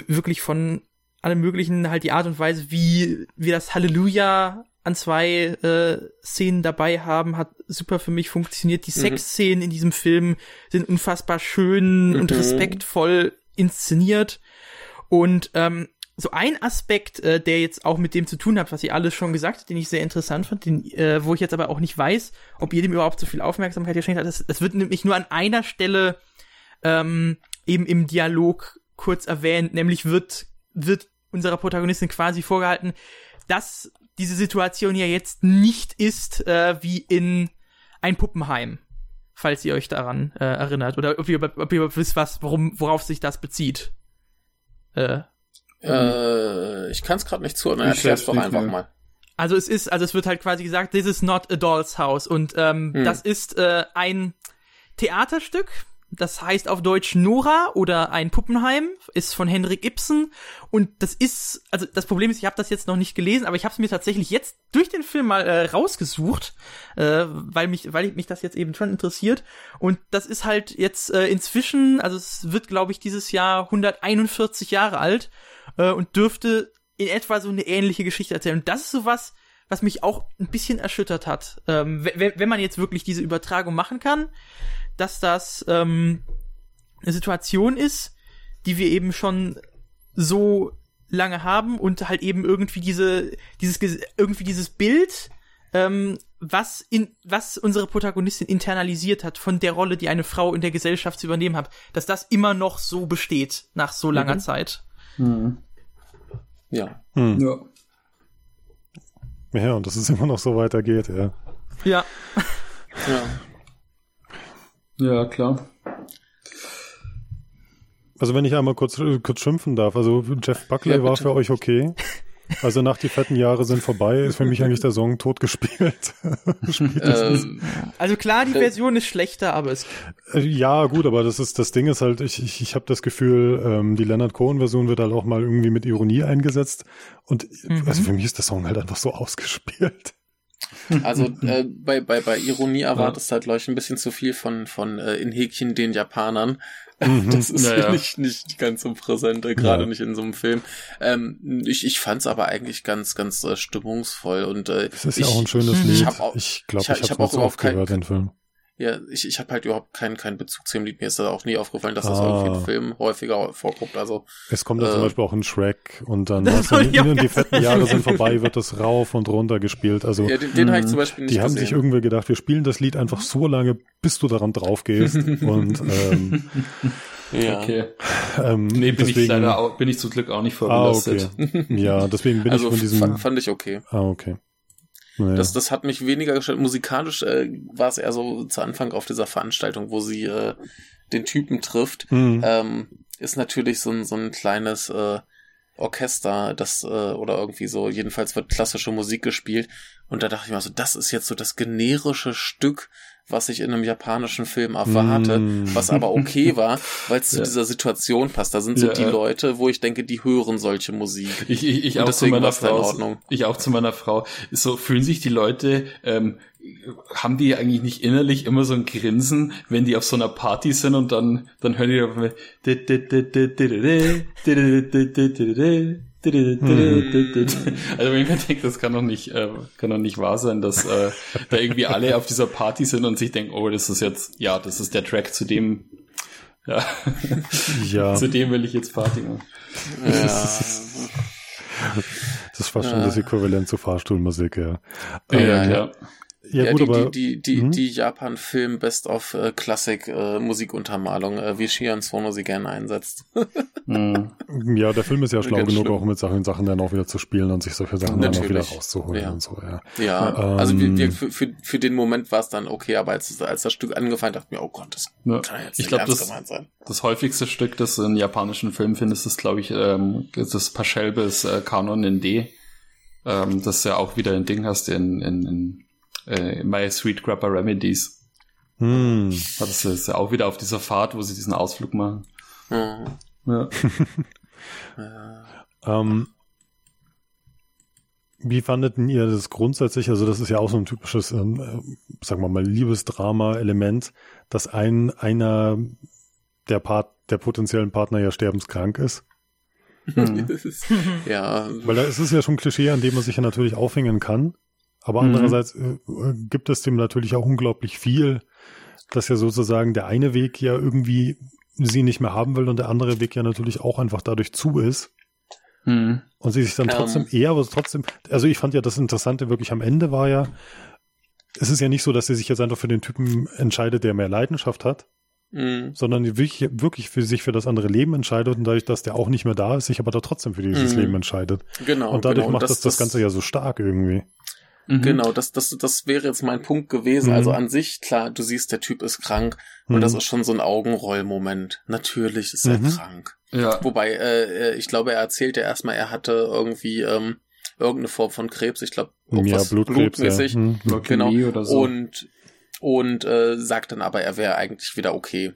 wirklich von allem möglichen, halt die Art und Weise, wie wir das Halleluja an zwei äh, Szenen dabei haben, hat super für mich funktioniert. Die Mhm. Sexszenen in diesem Film sind unfassbar schön und Mhm. respektvoll inszeniert. Und ähm, so ein Aspekt, äh, der jetzt auch mit dem zu tun hat, was ihr alles schon gesagt habt, den ich sehr interessant fand, den, äh, wo ich jetzt aber auch nicht weiß, ob ihr dem überhaupt so viel Aufmerksamkeit geschenkt hat, das, das wird nämlich nur an einer Stelle ähm, eben im Dialog kurz erwähnt, nämlich wird, wird unserer Protagonistin quasi vorgehalten, dass diese Situation ja jetzt nicht ist äh, wie in ein Puppenheim, falls ihr euch daran äh, erinnert oder ob ihr, ob ihr wisst, was, worum, worauf sich das bezieht. Äh, Äh, ich kann es gerade nicht zuordnen. Ich Erklär's doch einfach mehr. mal. Also es ist, also es wird halt quasi gesagt, this is not a doll's house. Und ähm, Hm. das ist äh, ein Theaterstück, das heißt auf Deutsch Nora oder ein Puppenheim, ist von Henrik Ibsen. Und das ist, also das Problem ist, ich habe das jetzt noch nicht gelesen, aber ich habe es mir tatsächlich jetzt durch den Film mal äh, rausgesucht, äh, weil mich, weil mich das jetzt eben schon interessiert. Und das ist halt jetzt äh, inzwischen, also es wird, glaube ich, dieses Jahr 141 Jahre alt äh, und dürfte in etwa so eine ähnliche Geschichte erzählen. Und das ist sowas, was mich auch ein bisschen erschüttert hat. Ähm, wenn, wenn man jetzt wirklich diese Übertragung machen kann, dass das ähm, eine Situation ist, die wir eben schon so lange haben und halt eben irgendwie diese, dieses, irgendwie dieses Bild, ähm, was in, was unsere Protagonistin internalisiert hat von der Rolle, die eine Frau in der Gesellschaft zu übernehmen hat, dass das immer noch so besteht nach so langer Mhm. Zeit. Ja. Hm. Ja. Ja, und dass es immer noch so weitergeht, ja. Ja. Ja. Ja, klar. Also wenn ich einmal kurz, äh, kurz schimpfen darf, also Jeff Buckley Ja, war für euch okay. <laughs> Also nach die fetten Jahre sind vorbei, ist für mich eigentlich der Song tot gespielt. <laughs> ähm, Also klar, die Äh, Version ist schlechter, aber es Äh, Ja, gut, aber das ist das Ding ist halt, ich, ich, ich habe das Gefühl, ähm, die Leonard Cohen-Version wird halt auch mal irgendwie mit Ironie eingesetzt. Und Mhm. also für mich ist der Song halt einfach so ausgespielt. Also <laughs> äh, bei, bei, bei Ironie erwartest du halt, ich, ein bisschen zu viel von, von äh, in Häkchen den Japanern. Mhm. <laughs> Das ist Ja, ja. nicht, nicht ganz so präsent, äh, gerade Ja. nicht in so einem Film. Ähm, ich ich fand es aber eigentlich ganz, ganz äh, stimmungsvoll und äh, Das ist ich, ja auch ein schönes ich Lied. hab auch- ich glaube, ich ich, hab- ich habe hab auch überhaupt oft kein- gehört, den Film. Ja, ich, ich habe halt überhaupt keinen, keinen Bezug zu dem Lied. Mir ist da auch nie aufgefallen, dass das Ah. irgendwie im Film häufiger vorkommt. Also, Es kommt ja Äh, zum Beispiel auch in Shrek und dann Das ich auch ihnen die fetten Jahre sind vorbei, wird das rauf und runter gespielt. Also ja, den, den habe ich zum Beispiel nicht die haben gesehen. sich irgendwie gedacht, wir spielen das Lied einfach so lange, bis du daran drauf gehst. <laughs> und ähm, ja. Okay. ähm, Nee, bin ich deswegen, leider auch, bin ich zum Glück auch nicht Ah, vorbelastet. okay. Ja, deswegen bin also ich von diesem. fand, fand ich okay. ah, okay. Naja. Das, das hat mich weniger gestört. Musikalisch äh, war es eher so zu Anfang auf dieser Veranstaltung, wo sie äh, den Typen trifft. Hm. Ähm, ist natürlich so ein, so ein kleines äh, Orchester, das äh, oder irgendwie so, jedenfalls wird klassische Musik gespielt. Und da dachte ich mir so, das ist jetzt so das generische Stück, was ich in einem japanischen Film erwarte, Mm. was aber okay <laughs> war, weil es zu Ja. dieser Situation passt. Da sind so Ja, die. Leute, wo ich denke, die hören solche Musik. Ich, ich, ich auch zu meiner Frau. Ordnung. Ich auch zu meiner Frau. So fühlen sich die Leute, ähm, haben die eigentlich nicht innerlich immer so ein Grinsen, wenn die auf so einer Party sind und dann, dann hören die auf einmal also wenn ich mir denke, das kann doch nicht, äh, kann doch nicht wahr sein, dass äh, da irgendwie alle auf dieser Party sind und sich denken, oh, das ist jetzt, ja, das ist der Track, zu dem, ja, ja, <laughs> zu dem will ich jetzt Party machen. Ja. das ist fast schon Ja. das Äquivalent zu Fahrstuhlmusik, ja. Ja, Ähm, ja, klar. Ja, Ja, gut, die, aber die, die, die, Mhm. die Japan-Film Best of äh, Classic äh, Musikuntermalung, äh, wie Shion Sono sie gerne einsetzt. <laughs> Mhm. ja, der Film ist ja schlau Ganz genug, schlimm. auch mit solchen Sachen dann auch wieder zu spielen und sich solche Sachen dann auch wieder Natürlich. rauszuholen Ja. und so, ja. Ja, Ähm, also wir, wir, für, für, für den Moment war es dann okay, aber als, als das Stück angefangen dachte ich mir, oh Gott, das Ja. kann ja jetzt Ich ernst das, gemeint sein. das häufigste Stück, das du in japanischen Filmen findest, ist, glaube ich, ähm, das Paschelbes äh, Kanon in D. Ähm, das ja auch wieder ein Ding hast in, in, in äh, My Sweet Grappa Remedies. Hm. Das ist ja auch wieder auf dieser Fahrt, wo sie diesen Ausflug machen. Mhm. Ja. <laughs> Ähm, wie fandeten ihr das grundsätzlich? Also das ist ja auch so ein typisches, ähm, äh, sagen wir mal, Liebesdrama-Element, dass ein einer der Part, der potenziellen Partner ja sterbenskrank ist. Mhm. <laughs> ja, Weil da ist es ja schon ein Klischee, an dem man sich ja natürlich aufhängen kann. Aber Mhm. andererseits äh, äh, gibt es dem natürlich auch unglaublich viel, dass ja sozusagen der eine Weg ja irgendwie sie nicht mehr haben will und der andere Weg ja natürlich auch einfach dadurch zu ist. Mhm. Und sie sich dann Ähm. trotzdem eher, aber trotzdem, also ich fand ja das Interessante wirklich am Ende war ja, es ist ja nicht so, dass sie sich jetzt einfach für den Typen entscheidet, der mehr Leidenschaft hat, mhm. sondern wirklich, wirklich für sich für das andere Leben entscheidet und dadurch, dass der auch nicht mehr da ist, sich aber da trotzdem für dieses Mhm. Leben entscheidet. genau. und dadurch genau. macht das, das Ganze ja so stark irgendwie. Mhm. Genau, das, das, das wäre jetzt mein Punkt gewesen. Mhm. Also an sich, klar, du siehst, der Typ ist krank Mhm. und das ist schon so ein Augenrollmoment. Natürlich ist er Mhm. krank. Ja. Wobei, äh, äh, ich glaube, er erzählt ja erstmal, er hatte irgendwie ähm, irgendeine Form von Krebs. Ich glaube, Ja, irgendwas Blutkrebs, ja. blutmäßig. Hm. Leukämie Genau. oder so. Und, und äh, sagt dann aber, er wäre eigentlich wieder okay.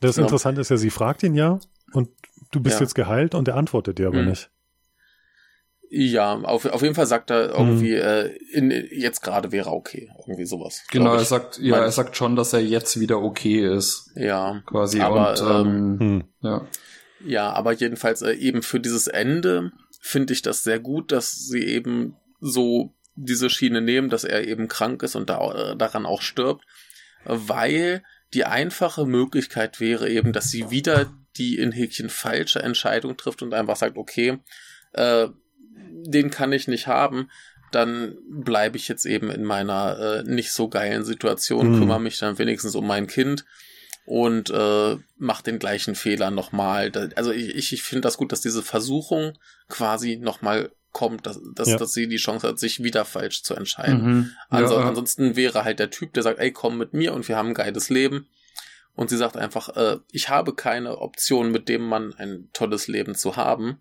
Das Ja. Interessante ist ja, sie fragt ihn ja und du bist Ja. jetzt geheilt und er antwortet dir aber Mhm. nicht. Ja, auf, auf jeden Fall sagt er irgendwie, äh, in, jetzt gerade wäre er okay. Irgendwie sowas. genau, er sagt, ja, Mein- er sagt schon, dass er jetzt wieder okay ist, Ja, quasi. Aber, und ähm, Hm. ja. Ja, aber jedenfalls äh, eben für dieses Ende finde ich das sehr gut, dass sie eben so diese Schiene nehmen, dass er eben krank ist und da, äh, daran auch stirbt, weil die einfache Möglichkeit wäre eben, dass sie wieder die in Häkchen falsche Entscheidung trifft und einfach sagt, okay, äh, den kann ich nicht haben, dann bleibe ich jetzt eben in meiner äh, nicht so geilen Situation, Mhm. kümmere mich dann wenigstens um mein Kind und äh, macht den gleichen Fehler nochmal. Also ich, ich, ich finde das gut, dass diese Versuchung quasi nochmal kommt, dass, dass, Ja. dass sie die Chance hat, sich wieder falsch zu entscheiden. Mhm. Also, ja, Ansonsten wäre halt der Typ, der sagt, ey, komm mit mir und wir haben ein geiles Leben. Und sie sagt einfach, äh, ich habe keine Option, mit dem Mann ein tolles Leben zu haben.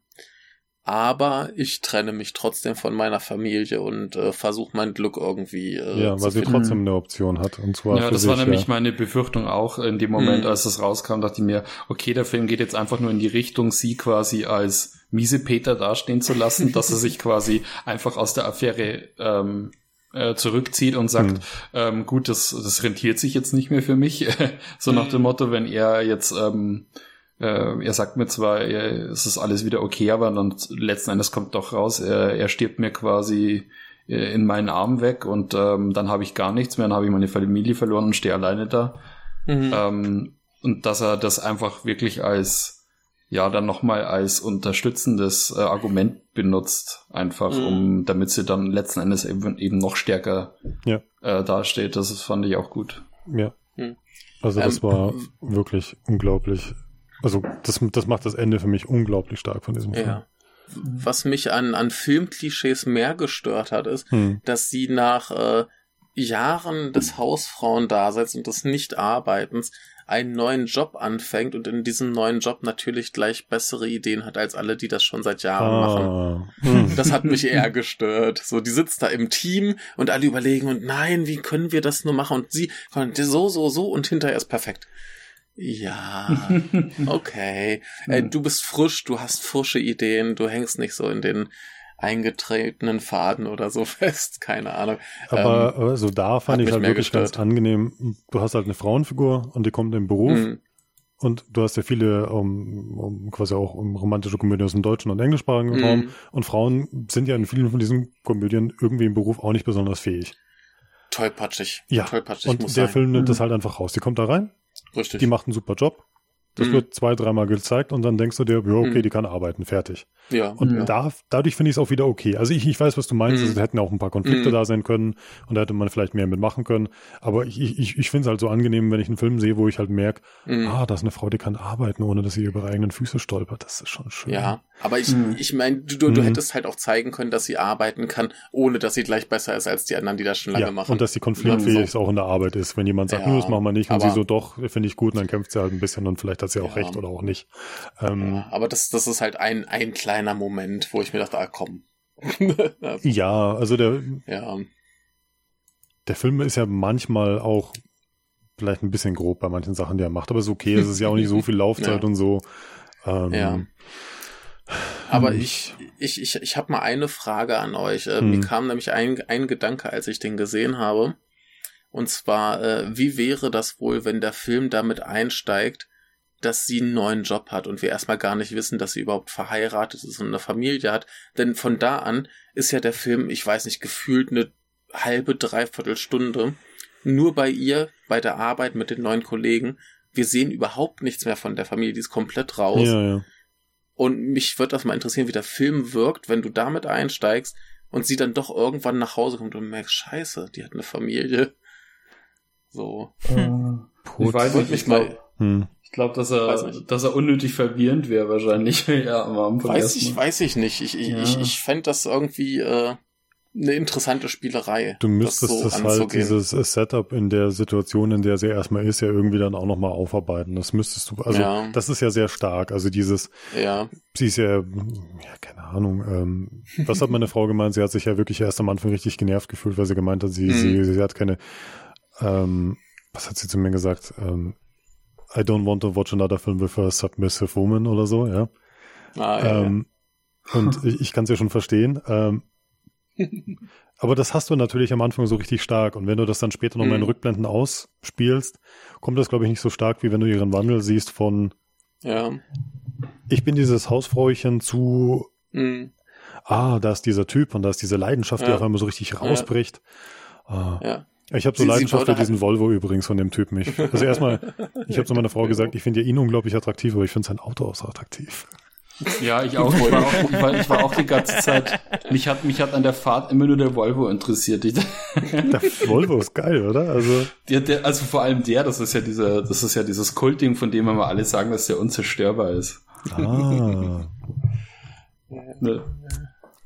Aber ich trenne mich trotzdem von meiner Familie und äh, versuche mein Glück irgendwie äh, Ja, zu weil sie finden. trotzdem eine Option hat. Und zwar Ja, für das sich, war nämlich ja. meine Befürchtung auch in dem Moment, Mhm. als es rauskam, dachte ich mir, okay, der Film geht jetzt einfach nur in die Richtung, sie quasi als miese Peter dastehen zu lassen, dass er sich quasi einfach aus der Affäre ähm, äh, zurückzieht und sagt, Hm. ähm, gut, das, das rentiert sich jetzt nicht mehr für mich. <laughs> so nach dem Motto, wenn er jetzt, ähm, äh, er sagt mir zwar, er, es ist alles wieder okay, aber dann letzten Endes kommt doch raus, er, er stirbt mir quasi äh, in meinen Arm weg und ähm, dann habe ich gar nichts mehr, dann habe ich meine Familie verloren und stehe alleine da. Mhm. Ähm, und dass er das einfach wirklich als ja dann nochmal als unterstützendes äh, Argument benutzt, einfach Mhm. um damit sie dann letzten Endes eben, eben noch stärker Ja. äh, dasteht. Das ist, fand ich auch gut. Ja. Hm. Also das Ähm, war wirklich unglaublich. Also das, das macht das Ende für mich unglaublich stark von diesem Film. Ja. Was mich an, an Filmklischees mehr gestört hat, ist, Hm. dass sie nach äh, Jahren des Hausfrauendaseins und des Nichtarbeitens einen neuen Job anfängt und in diesem neuen Job natürlich gleich bessere Ideen hat als alle, die das schon seit Jahren machen. Ah. Hm. Das hat mich eher gestört. So, die sitzt da im Team und alle überlegen und nein, wie können wir das nur machen? Und sie so, so, so und hinterher ist perfekt. Ja, <laughs> okay. Äh, du bist frisch, du hast frische Ideen, du hängst nicht so in den eingetretenen Faden oder so <laughs> fest, keine Ahnung. Aber also da fand ich halt wirklich ganz gestört. angenehm. Du hast halt eine Frauenfigur und die kommt im Beruf Mhm. und du hast ja viele um, um, quasi auch um romantische Komödien aus dem deutschen und englischsprachigen Mhm. Raum und Frauen sind ja in vielen von diesen Komödien irgendwie im Beruf auch nicht besonders fähig. Tollpatschig. Ja, Tollpatschig und muss der sein. Film nimmt Mhm. das halt einfach raus. Die kommt da rein, Richtig. die macht einen super Job. Das Mhm. wird zwei, dreimal gezeigt und dann denkst du dir, ja, okay, Mhm. die kann arbeiten, fertig. ja. Und Ja. da, dadurch finde ich es auch wieder okay. Also ich, ich weiß, was du meinst. Mhm. Es hätten auch ein paar Konflikte Mhm. da sein können und da hätte man vielleicht mehr mitmachen können. Aber ich, ich, ich finde es halt so angenehm, wenn ich einen Film sehe, wo ich halt merke, Mhm. ah, da ist eine Frau, die kann arbeiten, ohne dass sie über ihre eigenen Füße stolpert. Das ist schon schön. Ja, aber ich, Mhm. ich meine, du, du, du Mhm. hättest halt auch zeigen können, dass sie arbeiten kann, ohne dass sie gleich besser ist als die anderen, die das schon lange Ja, machen. und dass sie konfliktfähig So. auch in der Arbeit ist. Wenn jemand sagt, Ja, nö, das machen wir nicht, und sie so, doch, finde ich gut, und dann kämpft sie halt ein bisschen und vielleicht hat sie auch Ja. recht oder auch nicht. Ähm, ja, aber das, das ist halt ein, ein kleiner Moment, wo ich mir dachte, ah komm. <laughs> ja, also der, ja, der Film ist ja manchmal auch vielleicht ein bisschen grob bei manchen Sachen, die er macht, aber ist okay, es ist ja auch nicht so <laughs> viel Laufzeit und so. Ähm, Ja. Aber Hm. ich, ich, ich, ich habe mal eine Frage an euch. Äh, Hm. Mir kam nämlich ein, ein Gedanke, als ich den gesehen habe. Und zwar, äh, wie wäre das wohl, wenn der Film damit einsteigt, dass sie einen neuen Job hat und wir erstmal gar nicht wissen, dass sie überhaupt verheiratet ist und eine Familie hat. Denn von da an ist ja der Film, ich weiß nicht, gefühlt eine halbe, dreiviertel Stunde nur bei ihr, bei der Arbeit mit den neuen Kollegen. Wir sehen überhaupt nichts mehr von der Familie, die ist komplett raus. Ja, ja. Und mich würde das mal interessieren, wie der Film wirkt, wenn du damit einsteigst und sie dann doch irgendwann nach Hause kommt und merkst, scheiße, die hat eine Familie. <laughs> So. Ich weiß nicht, ich glaube, mal, Hm. ich glaub, dass er, dass er unnötig verwirrend wäre wahrscheinlich. <laughs> ja, am Anfang weiß ich, weiß ich nicht. Ich, ich, Ja. ich, ich fände das irgendwie äh, eine interessante Spielerei. Du müsstest das das, so halt, anzugehen. dieses äh, Setup in der Situation, in der sie erstmal ist, ja irgendwie dann auch nochmal aufarbeiten. Das müsstest du, also Ja. das ist ja sehr stark. Also dieses, Ja. sie ist ja, ja, keine Ahnung, ähm, was hat meine Frau gemeint? Sie hat sich ja wirklich erst am Anfang richtig genervt gefühlt, weil sie gemeint hat, sie, Mhm. sie, sie hat keine, ähm, was hat sie zu mir gesagt? Ähm, I don't want to watch another film with a submissive woman oder so, ja. Ah, ja, ähm, Und ich, ich kann es ja schon verstehen. Ähm, aber das hast du natürlich am Anfang so richtig stark. Und wenn du das dann später nochmal in Mhm. Rückblenden ausspielst, kommt das, glaube ich, nicht so stark, wie wenn du ihren Wandel siehst von ja. ja. ich bin dieses Hausfräuchen zu Mhm. ah, da ist dieser Typ und da ist diese Leidenschaft, die Ja. auf einmal so richtig rausbricht. Ah. ja. Ich habe so Sie- sie Leidenschaft für wollte diesen Volvo übrigens von dem Typen. Ich, also erstmal, <laughs> ich habe zu meiner Frau gesagt, ich finde ja ihn unglaublich attraktiv, aber ich finde sein Auto auch so attraktiv. Ja, ich auch. Ich war auch, ich war, ich war auch die ganze Zeit. Mich hat, mich hat an der Fahrt immer nur der Volvo interessiert. Ich, Der Volvo ist geil, oder? Also der, der, also vor allem der, das ist ja dieser, das ist ja dieses Kultding, von dem wir alle sagen, dass der unzerstörbar ist. ah, <laughs> Ne?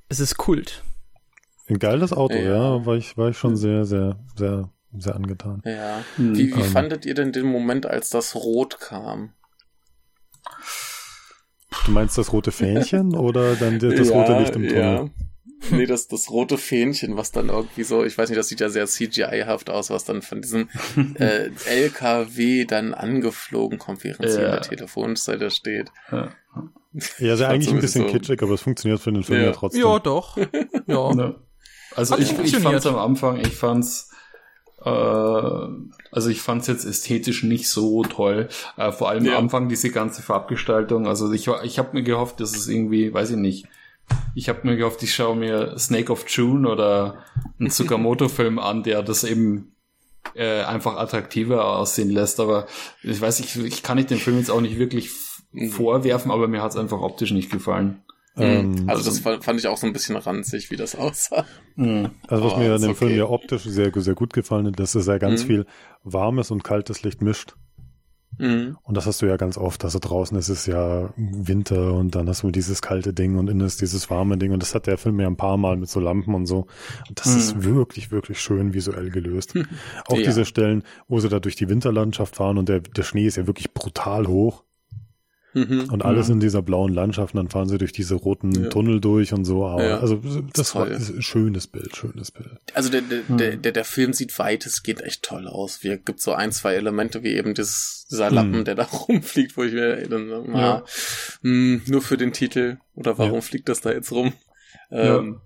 Es ist Kult. ein geiles Auto, ja, Ja. war ich war ich schon sehr sehr sehr sehr angetan. ja. Hm. Wie, wie Ähm. fandet ihr denn den Moment, als das Rot kam? Du meinst das rote Fähnchen <laughs> oder dann das Ja, rote Licht im Tunnel? Ja. Nee, das, das rote Fähnchen, was dann irgendwie so, ich weiß nicht, das sieht ja sehr CGI-haft aus, was dann von diesem <laughs> äh, LKW dann angeflogen kommt, während sie Ja. in der Telefonzelle steht. Ja. Ja, sehr fand eigentlich ein bisschen sowieso- kitschig, aber es funktioniert für den Film ja, Ja. trotzdem. Ja, doch. Ja. <laughs> Also ich, ich fand's am Anfang, ich fand's äh, also ich fand's jetzt ästhetisch nicht so toll. Äh, vor allem Ja. am Anfang diese ganze Farbgestaltung. Also ich ich habe mir gehofft, dass es irgendwie, weiß ich nicht. Ich habe mir gehofft, ich schaue mir Snake of June oder einen <laughs> Tsukamoto-Film an, der das eben äh, einfach attraktiver aussehen lässt. Aber ich weiß, ich, ich kann ich den Film jetzt auch nicht wirklich Mhm. vorwerfen, aber mir hat's einfach optisch nicht gefallen. Ähm, also das fand fand ich auch so ein bisschen ranzig, wie das aussah. Mhm. Also was Oh, mir an dem Film okay. ja optisch sehr, sehr gut gefallen hat, dass es ja ganz Mhm. viel warmes und kaltes Licht mischt. Mhm. Und das hast du ja ganz oft. Also draußen ist es ja Winter und dann hast du dieses kalte Ding und innen ist dieses warme Ding. Und das hat der Film ja ein paar Mal mit so Lampen und so. Und das Mhm. ist wirklich, wirklich schön visuell gelöst. <laughs> Auch Ja. diese Stellen, wo sie da durch die Winterlandschaft fahren und der, der Schnee ist ja wirklich brutal hoch. Mhm. Und alles Mhm. in dieser blauen Landschaft, und dann fahren sie durch diese roten Ja. Tunnel durch und so. Aber Ja. also das war Toll. ist ein schönes Bild, schönes Bild. Also der, der, Hm. der, der, der Film sieht weitestgehend echt toll aus. Wir gibt so ein, zwei Elemente, wie eben dieses, dieser Hm. Lappen, der da <laughs> rumfliegt, wo ich mir dann mal, Ja. hm, nur für den Titel oder warum Ja. fliegt das da jetzt rum? Ja. Ähm,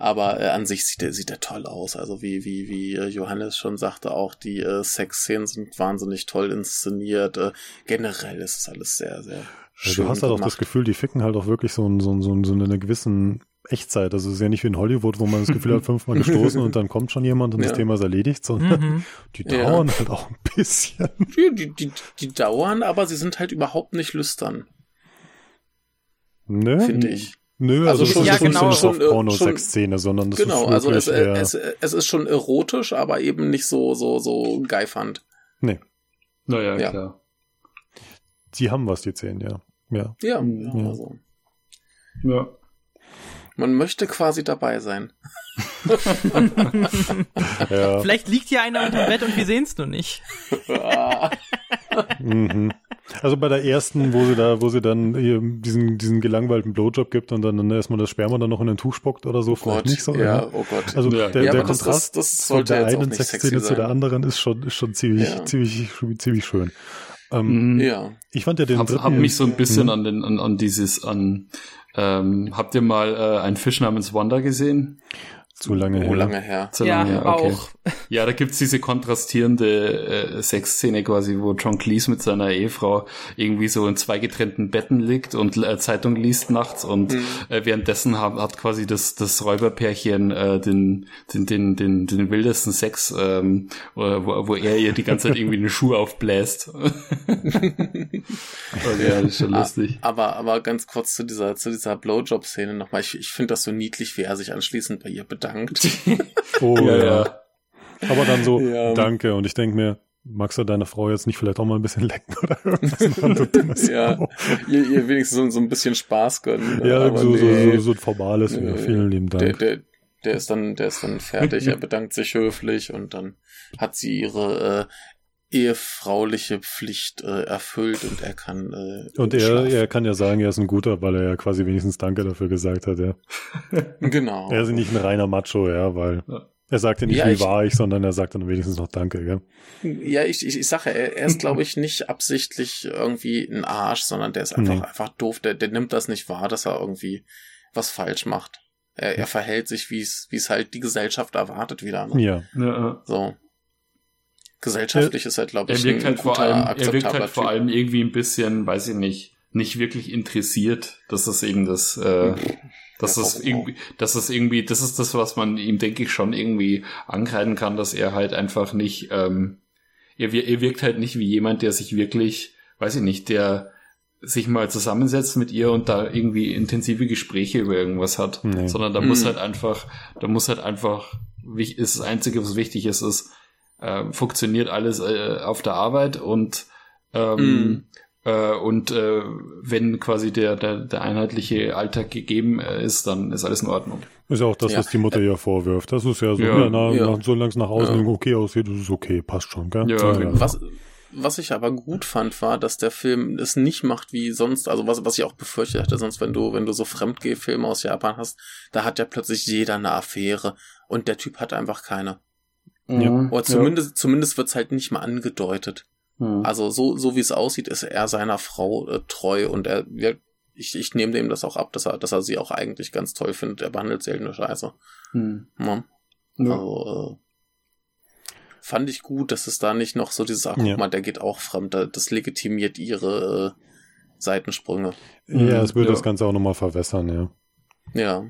aber äh, an sich sieht der, sieht der toll aus. Also wie, wie, wie äh, Johannes schon sagte, auch die äh, Sexszenen sind wahnsinnig toll inszeniert. Äh, generell ist es alles sehr, sehr schön du hast halt auch das. Gefühl, die ficken halt auch wirklich so, ein- so, ein- so, ein- so eine gewissen Echtzeit. Also es ist ja nicht wie in Hollywood, wo man das Gefühl hat, <laughs> fünfmal gestoßen und dann kommt schon jemand und Ja. das Thema ist erledigt, sondern Mhm. <laughs> die Ja. dauern halt auch ein bisschen. <laughs> Die, die, die, die dauern, aber sie sind halt überhaupt nicht lüstern, Ne? finde ich. Nö, Also also, schon- Ja, schon, genau. nicht schon, äh, Porno-Sex-Szene, sondern das genau, ist also es, äh, eher, es, es ist schon erotisch, aber eben nicht so, so, so geifernd. nee, Naja, Ja. klar. die haben was, die Szenen, ja. Ja. Ja, ja, Ja. also. Ja. Man möchte quasi dabei sein. <laughs> ja. Vielleicht liegt hier einer unter dem Bett und wir sehen es nur nicht. <laughs> Mhm. Also bei der ersten, wo sie da, wo sie dann hier diesen, diesen gelangweilten Blowjob gibt und dann, dann erstmal das Sperma dann noch in den Tuch spuckt oder so, oh vielleicht Gott, nicht so. ja, ja. oh Gott. Also Ja. der, Ja, der Kontrast das- das von sollte der jetzt auch einen nicht Sexszene sexy zu der anderen ist schon, ist schon ziemlich, Ja. ziemlich, ziemlich schön. Ähm, ja. Ich fand ja den hab, dritten. hab mich so ein bisschen Mhm. an den an, an dieses an ähm, habt ihr mal äh, einen Fisch namens Wanda gesehen? Zu lange Oh, her. lange her. Zu ja, lange her, okay. auch. Ja, da gibt's diese kontrastierende äh, Sexszene quasi, wo John Cleese mit seiner Ehefrau irgendwie so in zwei getrennten Betten liegt und äh, Zeitung liest nachts und Mhm. äh, währenddessen hat, hat quasi das, das Räuberpärchen äh, den, den, den, den, den wildesten Sex, ähm, äh, wo, wo er ihr die ganze Zeit irgendwie eine Schuhe aufbläst. <laughs> Also, ja, das ist schon Ah, lustig. Aber, aber ganz kurz zu dieser, zu dieser Blowjob-Szene nochmal. Ich, ich finde das so niedlich, wie er sich anschließend bei ihr bedankt. <laughs> Oh, ja, ja. Aber dann so, Ja. danke. Und ich denke mir, magst du deine Frau jetzt nicht vielleicht auch mal ein bisschen lecken oder irgendwas <laughs> ja, ihr, ihr wenigstens so, so ein bisschen Spaß gönnen. Ja, aber so, nee. so, so, so ein formales. Nee. Ja, vielen lieben der, Dank. der, der ist dann, der ist dann fertig, er bedankt sich höflich und dann hat sie ihre äh, ehefrauliche Pflicht äh, erfüllt und er kann äh, Und er, schlafen. er kann ja sagen, er ist ein guter, weil er ja quasi wenigstens Danke dafür gesagt hat, ja. <laughs> <laughs> genau. Er ist nicht ein reiner Macho, ja, weil Ja. er sagt ja nicht, Ja, wie ich- war ich, sondern er sagt dann wenigstens noch Danke, gell? Ja, ich, ich, ich sage, er, er ist, glaube ich, nicht absichtlich irgendwie ein Arsch, sondern der ist einfach, Nee. einfach doof. Der, der nimmt das nicht wahr, dass er irgendwie was falsch macht. Er, er verhält sich, wie es wie es halt die Gesellschaft erwartet wieder. Ne? Ja. Ja, So. Gesellschaftlich ist er, glaube er ich, wirkt ein halt vor guter, allem, er wirkt halt vor Typ. allem irgendwie ein bisschen, weiß ich nicht, nicht wirklich interessiert. Das ist eben das, äh, das Ja, ist irgendwie, das ist irgendwie, das ist das, was man ihm, denke ich, schon irgendwie ankreiden kann, dass er halt einfach nicht, ähm, er, er wirkt halt nicht wie jemand, der sich wirklich, weiß ich nicht, der sich mal zusammensetzt mit ihr und da irgendwie intensive Gespräche über irgendwas hat, Nee. sondern da muss Mhm. halt einfach, da muss halt einfach, ist das Einzige, was wichtig ist, ist, äh, funktioniert alles äh, auf der Arbeit und ähm, Mhm. äh, und äh, wenn quasi der, der, der einheitliche Alltag gegeben äh, ist, dann ist alles in Ordnung. Ist ja auch das, Ja. was die Mutter ja vorwirft. Das ist ja so, Ja. ja, na, Ja. Nach, solange es nach außen Ja. okay aussieht, ist es okay, passt schon, gell? Ja, Was, was ich aber gut fand, war, dass der Film es nicht macht wie sonst, also was, was ich auch befürchtet hatte, sonst wenn du, wenn du so Fremdgeh-Filme aus Japan hast, da hat ja plötzlich jeder eine Affäre und der Typ hat einfach keine. Ja. Oder zumindest, zumindest wird's halt nicht mal angedeutet. Ja. Also so, so wie es aussieht, ist er seiner Frau äh, treu und er, wir, ich, ich nehme dem das auch ab, dass er, dass er sie auch eigentlich ganz toll findet. Er behandelt sie halt nur scheiße. Hm. Ja. Ja. Also, äh, fand ich gut, dass es da nicht noch so dieses, ach, guck Ja. mal, der geht auch fremd, da- das legitimiert ihre äh, Seitensprünge. Ja, es würde Ja. das Ganze auch nochmal verwässern, ja. Ja.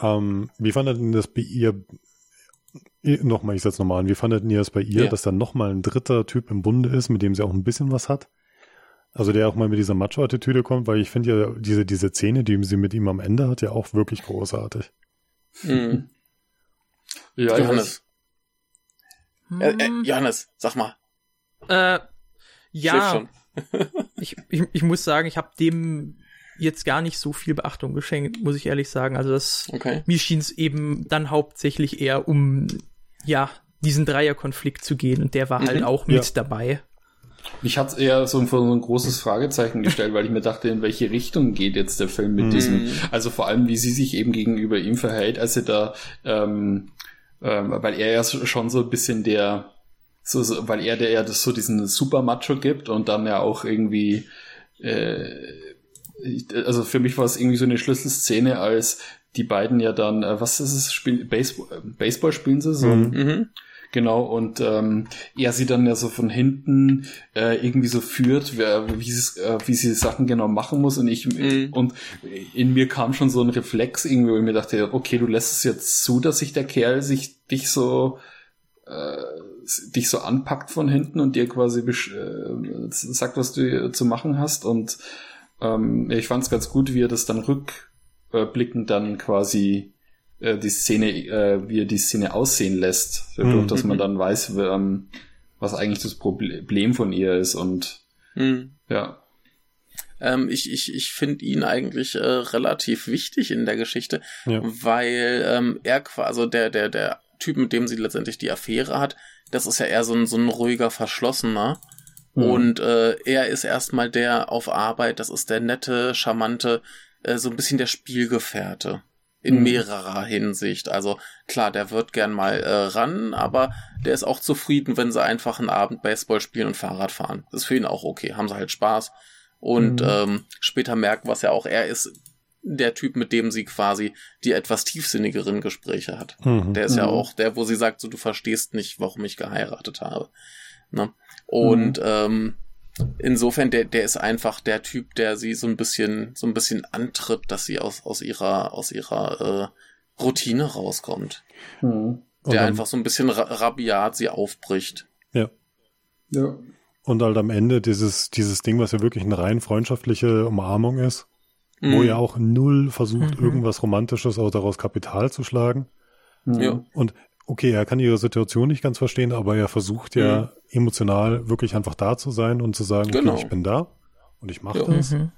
Ähm, wie fandet ihr das bei ihr? Nochmal, ich setze nochmal an. Wie fandet ihr das bei ihr, Ja. dass dann nochmal ein dritter Typ im Bunde ist, mit dem sie auch ein bisschen was hat? Also der auch mal mit dieser Macho-Attitüde kommt, weil ich finde ja diese, diese Szene, die sie mit ihm am Ende hat, ja auch wirklich großartig. Mhm. Ja, Johannes, äh, äh, Hm, Johannes, sag mal. äh, ja, schon. ich, ich, ich muss sagen, ich habe dem jetzt gar nicht so viel Beachtung geschenkt, muss ich ehrlich sagen. Also das, Okay. mir schien es eben dann hauptsächlich eher um, ja, diesen Dreierkonflikt zu gehen und der war halt Mhm. auch mit Ja. dabei. mich hat's eher so vor so ein großes Fragezeichen gestellt, weil ich mir dachte, in welche Richtung geht jetzt der Film mit Mhm. diesem, also vor allem, wie sie sich eben gegenüber ihm verhält, als sie da, ähm, ähm, weil er ja schon so ein bisschen der, so, so weil er der ja das so diesen Super Macho gibt und dann ja auch irgendwie, äh, ich, also für mich war es irgendwie so eine Schlüsselszene, als die beiden ja dann, äh, was ist es, spielen, Baseball, Baseball spielen sie so? Mhm. Mhm. Genau, und ähm, er sie dann ja so von hinten äh, irgendwie so führt, wie, sie, äh, wie sie Sachen genau machen muss. Und ich Mhm. und in mir kam schon so ein Reflex irgendwie, wo ich mir dachte, okay, du lässt es jetzt zu, dass sich der Kerl sich dich so äh, dich so anpackt von hinten und dir quasi besch- äh, sagt, was du zu machen hast. Und ähm, ich fand es ganz gut, wie er das dann rückblickend dann quasi äh, die Szene, äh, wie er die Szene aussehen lässt, dadurch, Mhm. dass man dann weiß, ähm, was eigentlich das Problem von ihr ist und Mhm. ja. Ähm, ich ich, ich finde ihn eigentlich äh, relativ wichtig in der Geschichte, Ja. weil ähm, er quasi, also der, der, der Typ, mit dem sie letztendlich die Affäre hat, das ist ja eher so ein, so ein ruhiger, verschlossener. Mhm. Und äh, er ist erstmal der auf Arbeit, das ist der nette, charmante, äh, so ein bisschen der Spielgefährte. In Mhm. mehrerer Hinsicht. Also klar, der wird gern mal äh, ran, aber der ist auch zufrieden, wenn sie einfach einen Abend Baseball spielen und Fahrrad fahren. Das ist für ihn auch okay. Haben sie halt Spaß. Und Mhm. ähm, später merken, was ja auch er ist, der Typ, mit dem sie quasi die etwas tiefsinnigeren Gespräche hat. Mhm. Der ist ja Mhm. auch der, wo sie sagt, so du verstehst nicht, warum ich geheiratet habe. Ne? Und ähm, insofern, der, der ist einfach der Typ, der sie so ein bisschen, so ein bisschen antritt, dass sie aus, aus ihrer, aus ihrer äh, Routine rauskommt. Mhm. Der einfach so ein bisschen ra rabiat sie aufbricht. Ja. Ja. Und halt am Ende dieses, dieses Ding, was ja wirklich eine rein freundschaftliche Umarmung ist, wo Mhm. er auch null versucht, Mhm. irgendwas Romantisches auch daraus Kapital zu schlagen. Mhm. Ja. Und okay, er kann ihre Situation nicht ganz verstehen, aber er versucht ja emotional wirklich einfach da zu sein und zu sagen, Genau. okay, ich bin da und ich mache Ja. das. Mhm.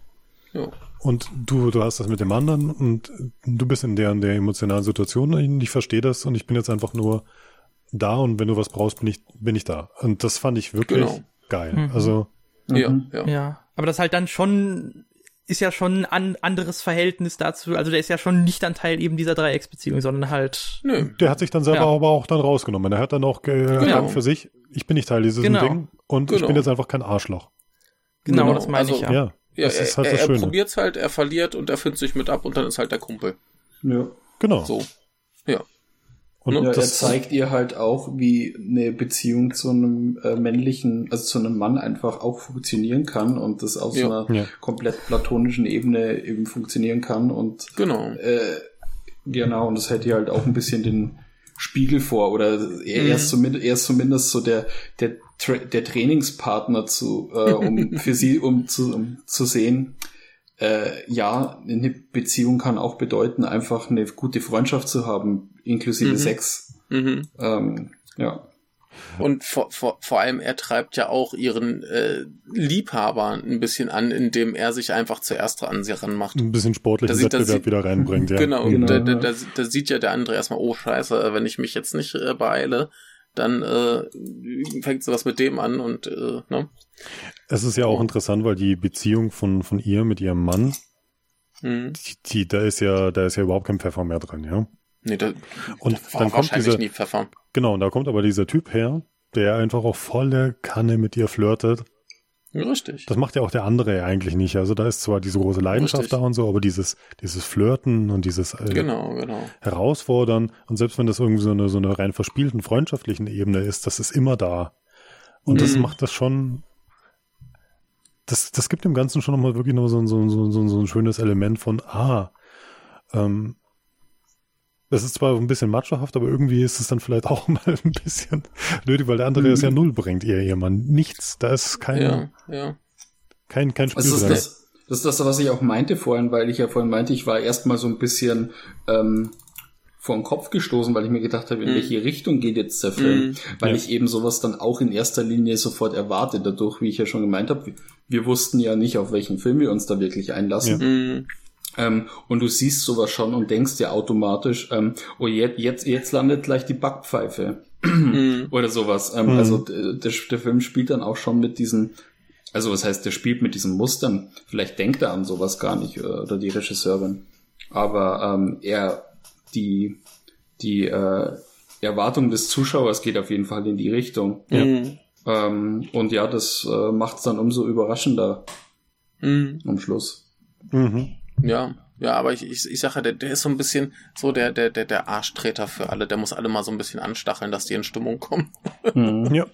Ja. Und du, du hast das mit dem anderen und du bist in der, in der emotionalen Situation und ich verstehe das und ich bin jetzt einfach nur da und wenn du was brauchst, bin ich, bin ich da. Und das fand ich wirklich Genau. geil. Mhm. Also, Ja, Mhm. ja. Ja, aber das halt dann schon ist ja schon ein an, anderes Verhältnis dazu. Also der ist ja schon nicht ein Teil eben dieser Dreiecksbeziehung, sondern halt Nö. der hat sich dann selber Ja. aber auch dann rausgenommen. Er hat dann auch gesagt für sich, ich bin nicht Teil dieses Genau. Ding und ich Genau. bin jetzt einfach kein Arschloch. genau, Genau, das meine ich also- ja. Ja, Ja, das er, ist halt er, das er Schöne. probiert's halt, er verliert und er findet sich mit ab und dann ist halt der Kumpel. Ja. Genau. So. Und? Ja, er das, zeigt ihr halt auch, wie eine Beziehung zu einem äh, männlichen, also zu einem Mann einfach auch funktionieren kann und das auf Ja. so einer Ja. komplett platonischen Ebene eben funktionieren kann und Genau. äh, genau, und das hält ihr halt auch ein bisschen den Spiegel vor oder er, er, ist Mhm. zumindest, er ist zumindest so der, der, Tra der Trainingspartner zu, äh, um <laughs> für sie, um zu, um zu sehen, äh, ja, eine Beziehung kann auch bedeuten, einfach eine gute Freundschaft zu haben, inklusive Mhm. Sex. Mhm. Ähm, ja. Und vor, vor, vor allem, er treibt ja auch ihren äh, Liebhaber ein bisschen an, indem er sich einfach zuerst an sie ranmacht. ein bisschen sportlichen Da sieht- da Wettbewerb sieht- wieder reinbringt, ja. Genau, da, Genau, da, ja. da, da sieht ja der andere erstmal, oh scheiße, wenn ich mich jetzt nicht äh, beeile, dann äh, fängt sowas mit dem an und äh, ne? Es ist ja auch interessant, weil die Beziehung von, von ihr mit ihrem Mann, Mhm. die, die, da ist ja, da ist ja überhaupt kein Pfeffer mehr dran, ja. Nee, da, Und da dann kommt wahrscheinlich diese, nie Pfeffer. genau, und da kommt aber dieser Typ her, der einfach auch volle Kanne mit ihr flirtet Richtig. Das macht ja auch der andere ja eigentlich nicht. Also da ist zwar diese große Leidenschaft Richtig. da und so, aber dieses, dieses Flirten und dieses äh, Genau, genau. Herausfordern und selbst wenn das irgendwie so eine, so eine rein verspielten freundschaftlichen Ebene ist, das ist immer da. Und das Mhm. macht das schon, das, das gibt dem Ganzen schon nochmal wirklich noch so, so, so, ein- so, so ein schönes Element von, ah, ähm, das ist zwar ein bisschen machohaft, aber irgendwie ist es dann vielleicht auch <laughs> mal ein bisschen nötig, weil der andere Mhm. es ja null bringt, ihr Ehemann. Nichts. Da ist kein, Ja, ja. kein, kein Spiel Also das ist das, das ist das, was ich auch meinte vorhin, weil ich ja vorhin meinte, ich war erstmal so ein bisschen ähm, vor den Kopf gestoßen, weil ich mir gedacht habe, in Mhm. welche Richtung geht jetzt der Film? Mhm. Weil Ja. ich eben sowas dann auch in erster Linie sofort erwarte, dadurch, wie ich ja schon gemeint habe, wir wussten ja nicht, auf welchen Film wir uns da wirklich einlassen. Mhm. Ähm, und du siehst sowas schon und denkst dir automatisch, ähm, oh, jetzt, jetzt, jetzt landet gleich die Backpfeife Mhm. <clears throat> oder sowas. Ähm, Mhm. Also der, der Film spielt dann auch schon mit diesen, also was heißt, der spielt mit diesen Mustern. Vielleicht denkt er an sowas gar nicht äh, oder die Regisseurin. Aber ähm, er, die, die äh, Erwartung des Zuschauers geht auf jeden Fall in die Richtung. Mhm. Ähm, und ja, das äh, macht es dann umso überraschender Mhm. am Schluss. Mhm. Ja, ja, aber ich, ich, ich sage, der, der ist so ein bisschen so der, der, der, der Arschtreter für alle. Der muss alle mal so ein bisschen anstacheln, dass die in Stimmung kommen. Mhm. Ja.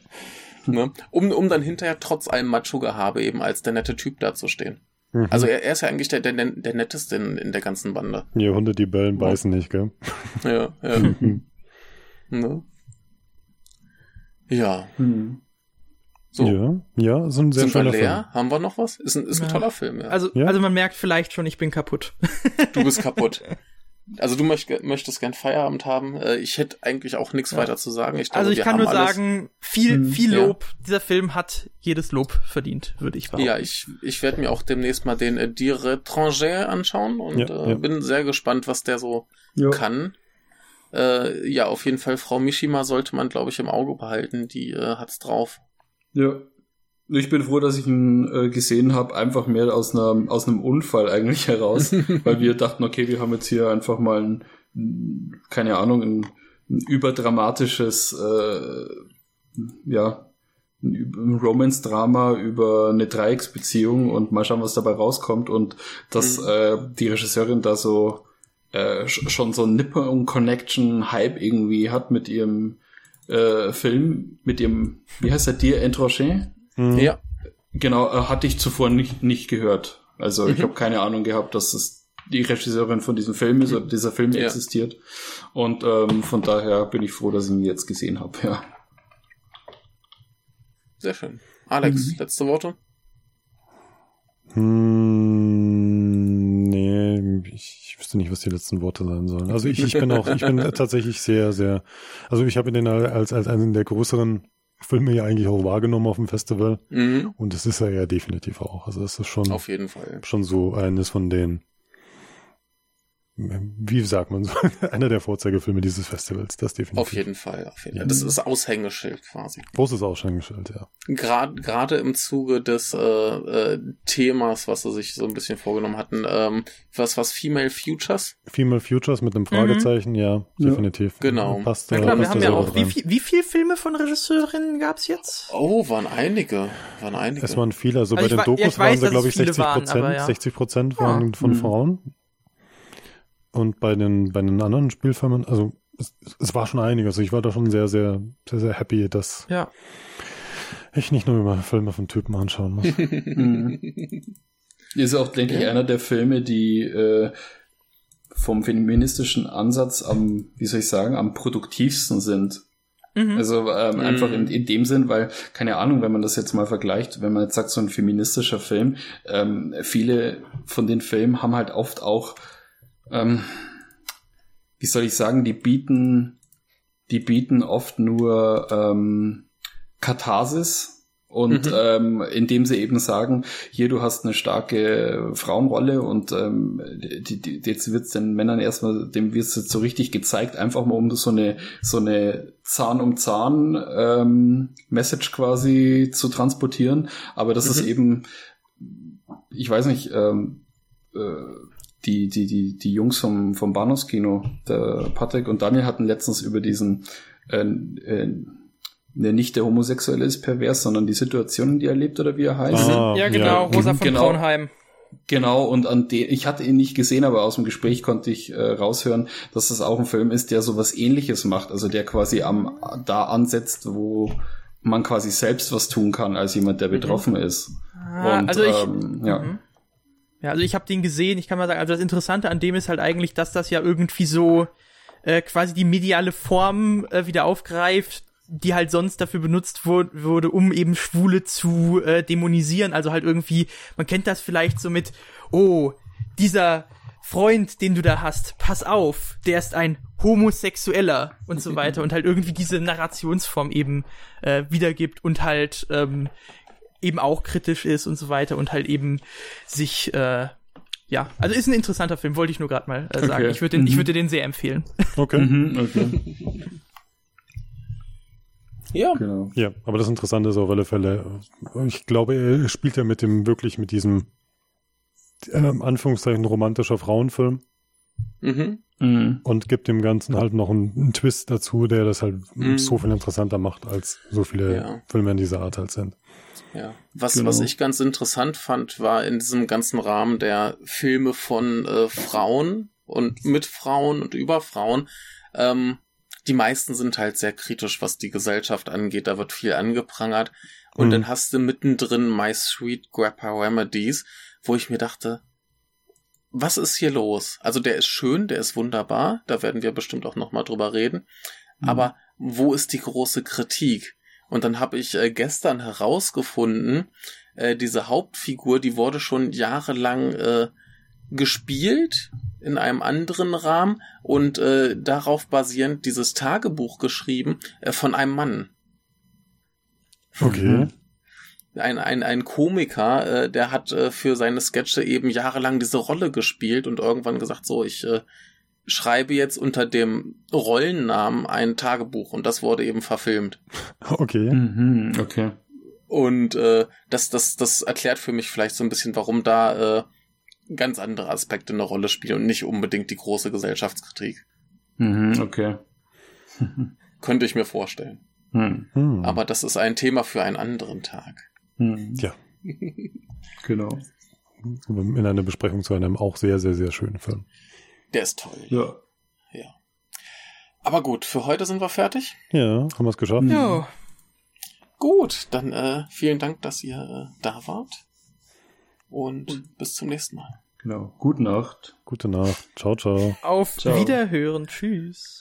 Ne? Um, um dann hinterher trotz allem Macho-Gehabe eben als der nette Typ dazustehen. Mhm. Also er, er ist ja eigentlich der, der, der netteste in, in der ganzen Bande. Ja, Hunde, die bellen, beißen nicht, gell? Ja, ja. <laughs> Ne? Ja. Mhm. So. Ja, ja, ist ein sehr Sind wir schöner leer? Film. Haben wir noch was? Ist ein, ist ein Ja. toller Film, ja. Also, Ja. also man merkt vielleicht schon, ich bin kaputt. <laughs> Du bist kaputt. Also du möcht, möchtest gern Feierabend haben. Äh, Ich hätte eigentlich auch nichts Ja. weiter zu sagen. Ich glaube, Also ich wir kann nur alles. sagen, viel, Mhm. viel Ja. Lob. Dieser Film hat jedes Lob verdient, würde ich behaupten. Ja, ich, ich werde mir auch demnächst mal den äh, Die Retranger anschauen und Ja, äh, ja. bin sehr gespannt, was der so Ja. kann. Äh, ja, auf jeden Fall, Frau Mishima sollte man, glaube ich, im Auge behalten. Die äh, hat's drauf. Ja. Ich bin froh, dass ich ihn äh, gesehen habe, einfach mehr aus einer aus einem Unfall eigentlich heraus, <laughs> weil wir dachten, okay, wir haben jetzt hier einfach mal ein, ein keine Ahnung, ein, ein überdramatisches, äh, ja, ein, Romance-Drama über eine Dreiecksbeziehung und mal schauen, was dabei rauskommt und dass Mhm. äh, die Regisseurin da so äh, sch- schon so ein Nippon-Connection-Hype irgendwie hat mit ihrem äh, Film, mit ihrem, wie heißt der, Dir Entroché? Mhm. Ja, Genau, äh, hatte ich zuvor nicht, nicht gehört. Also ich Mhm. habe keine Ahnung gehabt, dass es die Regisseurin von diesem Film ist oder dieser Film Ja. existiert. Und ähm, von daher bin ich froh, dass ich ihn jetzt gesehen habe. Ja. sehr schön. Alex, Mhm. letzte Worte? Hm, wüsste nicht, was die letzten Worte sein sollen. Also ich, ich bin <laughs> auch, ich bin tatsächlich sehr, sehr, also ich habe den als, als einen der größeren Filme ja eigentlich auch wahrgenommen auf dem Festival. Mhm. Und das ist er ja definitiv auch. Also es ist schon, Auf jeden Fall. schon so eines von den, wie sagt man so, <laughs> einer der Vorzeigefilme dieses Festivals, das definitiv. Auf jeden Fall. Auf jeden Ja. Fall. Das ist Aushängeschild quasi. Großes Ausschenkenschild, ja. Gerade gerade im Zuge des äh, äh, Themas, was sie sich so ein bisschen vorgenommen hatten, ähm, was was Female Futures. Female Futures mit einem Fragezeichen, ja, Ja. definitiv. Genau. Passt, äh, klar, wir haben ja auch, wie, viel, wie viel Filme von Regisseurinnen gab's jetzt? Oh, waren einige. Waren einige. Es waren viele, also, Also bei den wa- ja, Dokus waren weiß, sie, dass glaube ich, viele 60 waren, Prozent. aber ja. 60 Prozent waren von Mhm. Frauen. Und bei den, bei den anderen Spielfilmen, also es, es war schon einiges. Also ich war da schon sehr, sehr, sehr, sehr happy, dass Ja. ich nicht nur immer Filme von Typen anschauen muss. <laughs> Mhm. Ist auch, denke ich, einer der Filme, die äh, vom feministischen Ansatz am, wie soll ich sagen, am produktivsten sind. Mhm. Also ähm, Mhm. einfach in, in dem Sinn, weil, keine Ahnung, wenn man das jetzt mal vergleicht, wenn man jetzt sagt, so ein feministischer Film, ähm, viele von den Filmen haben halt oft auch, ähm, wie soll ich sagen, die bieten, die bieten oft nur ähm, Katharsis und Mhm. ähm, indem sie eben sagen, hier du hast eine starke Frauenrolle und ähm, die, die, jetzt wird's den Männern erstmal, dem wird's jetzt so richtig gezeigt, einfach mal um so eine so eine Zahn um Zahn ähm, Message quasi zu transportieren, aber das ist Mhm. eben, ich weiß nicht, ähm, äh, die, die, die, die Jungs vom, vom Bahnhofskino, der Patrick und Daniel hatten letztens über diesen äh, äh, der nicht der Homosexuelle ist pervers, sondern die Situationen, die er lebt oder wie er heißt. Ah, ja, genau, ja. Rosa von Genau. Braunheim. Genau, und an den, ich hatte ihn nicht gesehen, aber aus dem Gespräch konnte ich äh, raushören, dass das auch ein Film ist, der sowas ähnliches macht, also der quasi am da ansetzt, wo man quasi selbst was tun kann als jemand, der betroffen ist. Ah, und also ich, ähm, ja. Mhm. Ja, also ich habe den gesehen, ich kann mal sagen, also das Interessante an dem ist halt eigentlich, dass das ja irgendwie so äh, quasi die mediale Form äh, wieder aufgreift, die halt sonst dafür benutzt wur wurde, um eben Schwule zu äh, dämonisieren. Also halt irgendwie, man kennt das vielleicht so mit, oh, dieser Freund, den du da hast, pass auf, der ist ein Homosexueller und so weiter <laughs> und halt irgendwie diese Narrationsform eben äh, wiedergibt und halt ähm, eben auch kritisch ist und so weiter und halt eben sich äh, ja, also ist ein interessanter Film, wollte ich nur gerade mal äh, sagen. Okay. Ich würde den, ich Mhm. würde den sehr empfehlen. Okay. Mhm, okay. <laughs> Ja, genau. Ja, aber das Interessante ist auf alle Fälle, ich glaube, er spielt ja mit dem, wirklich mit diesem, ähm, Anführungszeichen, romantischer Frauenfilm mhm. Mhm. und gibt dem Ganzen halt noch einen, einen Twist dazu, der das halt Mhm. so viel interessanter macht, als so viele Ja. Filme in dieser Art halt sind. Ja. Was, Genau. was ich ganz interessant fand, war in diesem ganzen Rahmen der Filme von äh, Frauen und mit Frauen und über Frauen, ähm, die meisten sind halt sehr kritisch, was die Gesellschaft angeht. Da wird viel angeprangert. Und Mhm. dann hast du mittendrin My Sweet Grandpa Remedies, wo ich mir dachte, was ist hier los? Also der ist schön, der ist wunderbar, da werden wir bestimmt auch nochmal drüber reden. Mhm. Aber wo ist die große Kritik? Und dann habe ich äh, gestern herausgefunden, äh, diese Hauptfigur, die wurde schon jahrelang äh, gespielt in einem anderen Rahmen und äh, darauf basierend dieses Tagebuch geschrieben äh, von einem Mann. Okay. Mhm. Ein, ein, ein Komiker, äh, der hat äh, für seine Sketche eben jahrelang diese Rolle gespielt und irgendwann gesagt, so, ich äh, schreibe jetzt unter dem Rollennamen ein Tagebuch und das wurde eben verfilmt. <laughs> Okay. Mhm, okay. Und äh, das, das, das erklärt für mich vielleicht so ein bisschen, warum da äh, ganz andere Aspekte eine Rolle spielen und nicht unbedingt die große Gesellschaftskritik. Mhm, okay. <laughs> Könnte ich mir vorstellen. Hm. Hm. Aber das ist ein Thema für einen anderen Tag. Hm. Ja. <laughs> Genau. in einer Besprechung zu einem auch sehr, sehr, sehr schönen Film. Der ist toll. Ja. Aber gut, für heute sind wir fertig. Ja, haben wir es geschafft? Jo. Gut, dann äh, vielen Dank, dass ihr äh, da wart. Und bis zum nächsten Mal. Genau. Gute Nacht. Gute Nacht. Ciao, ciao. Auf Ciao. Wiederhören. Tschüss.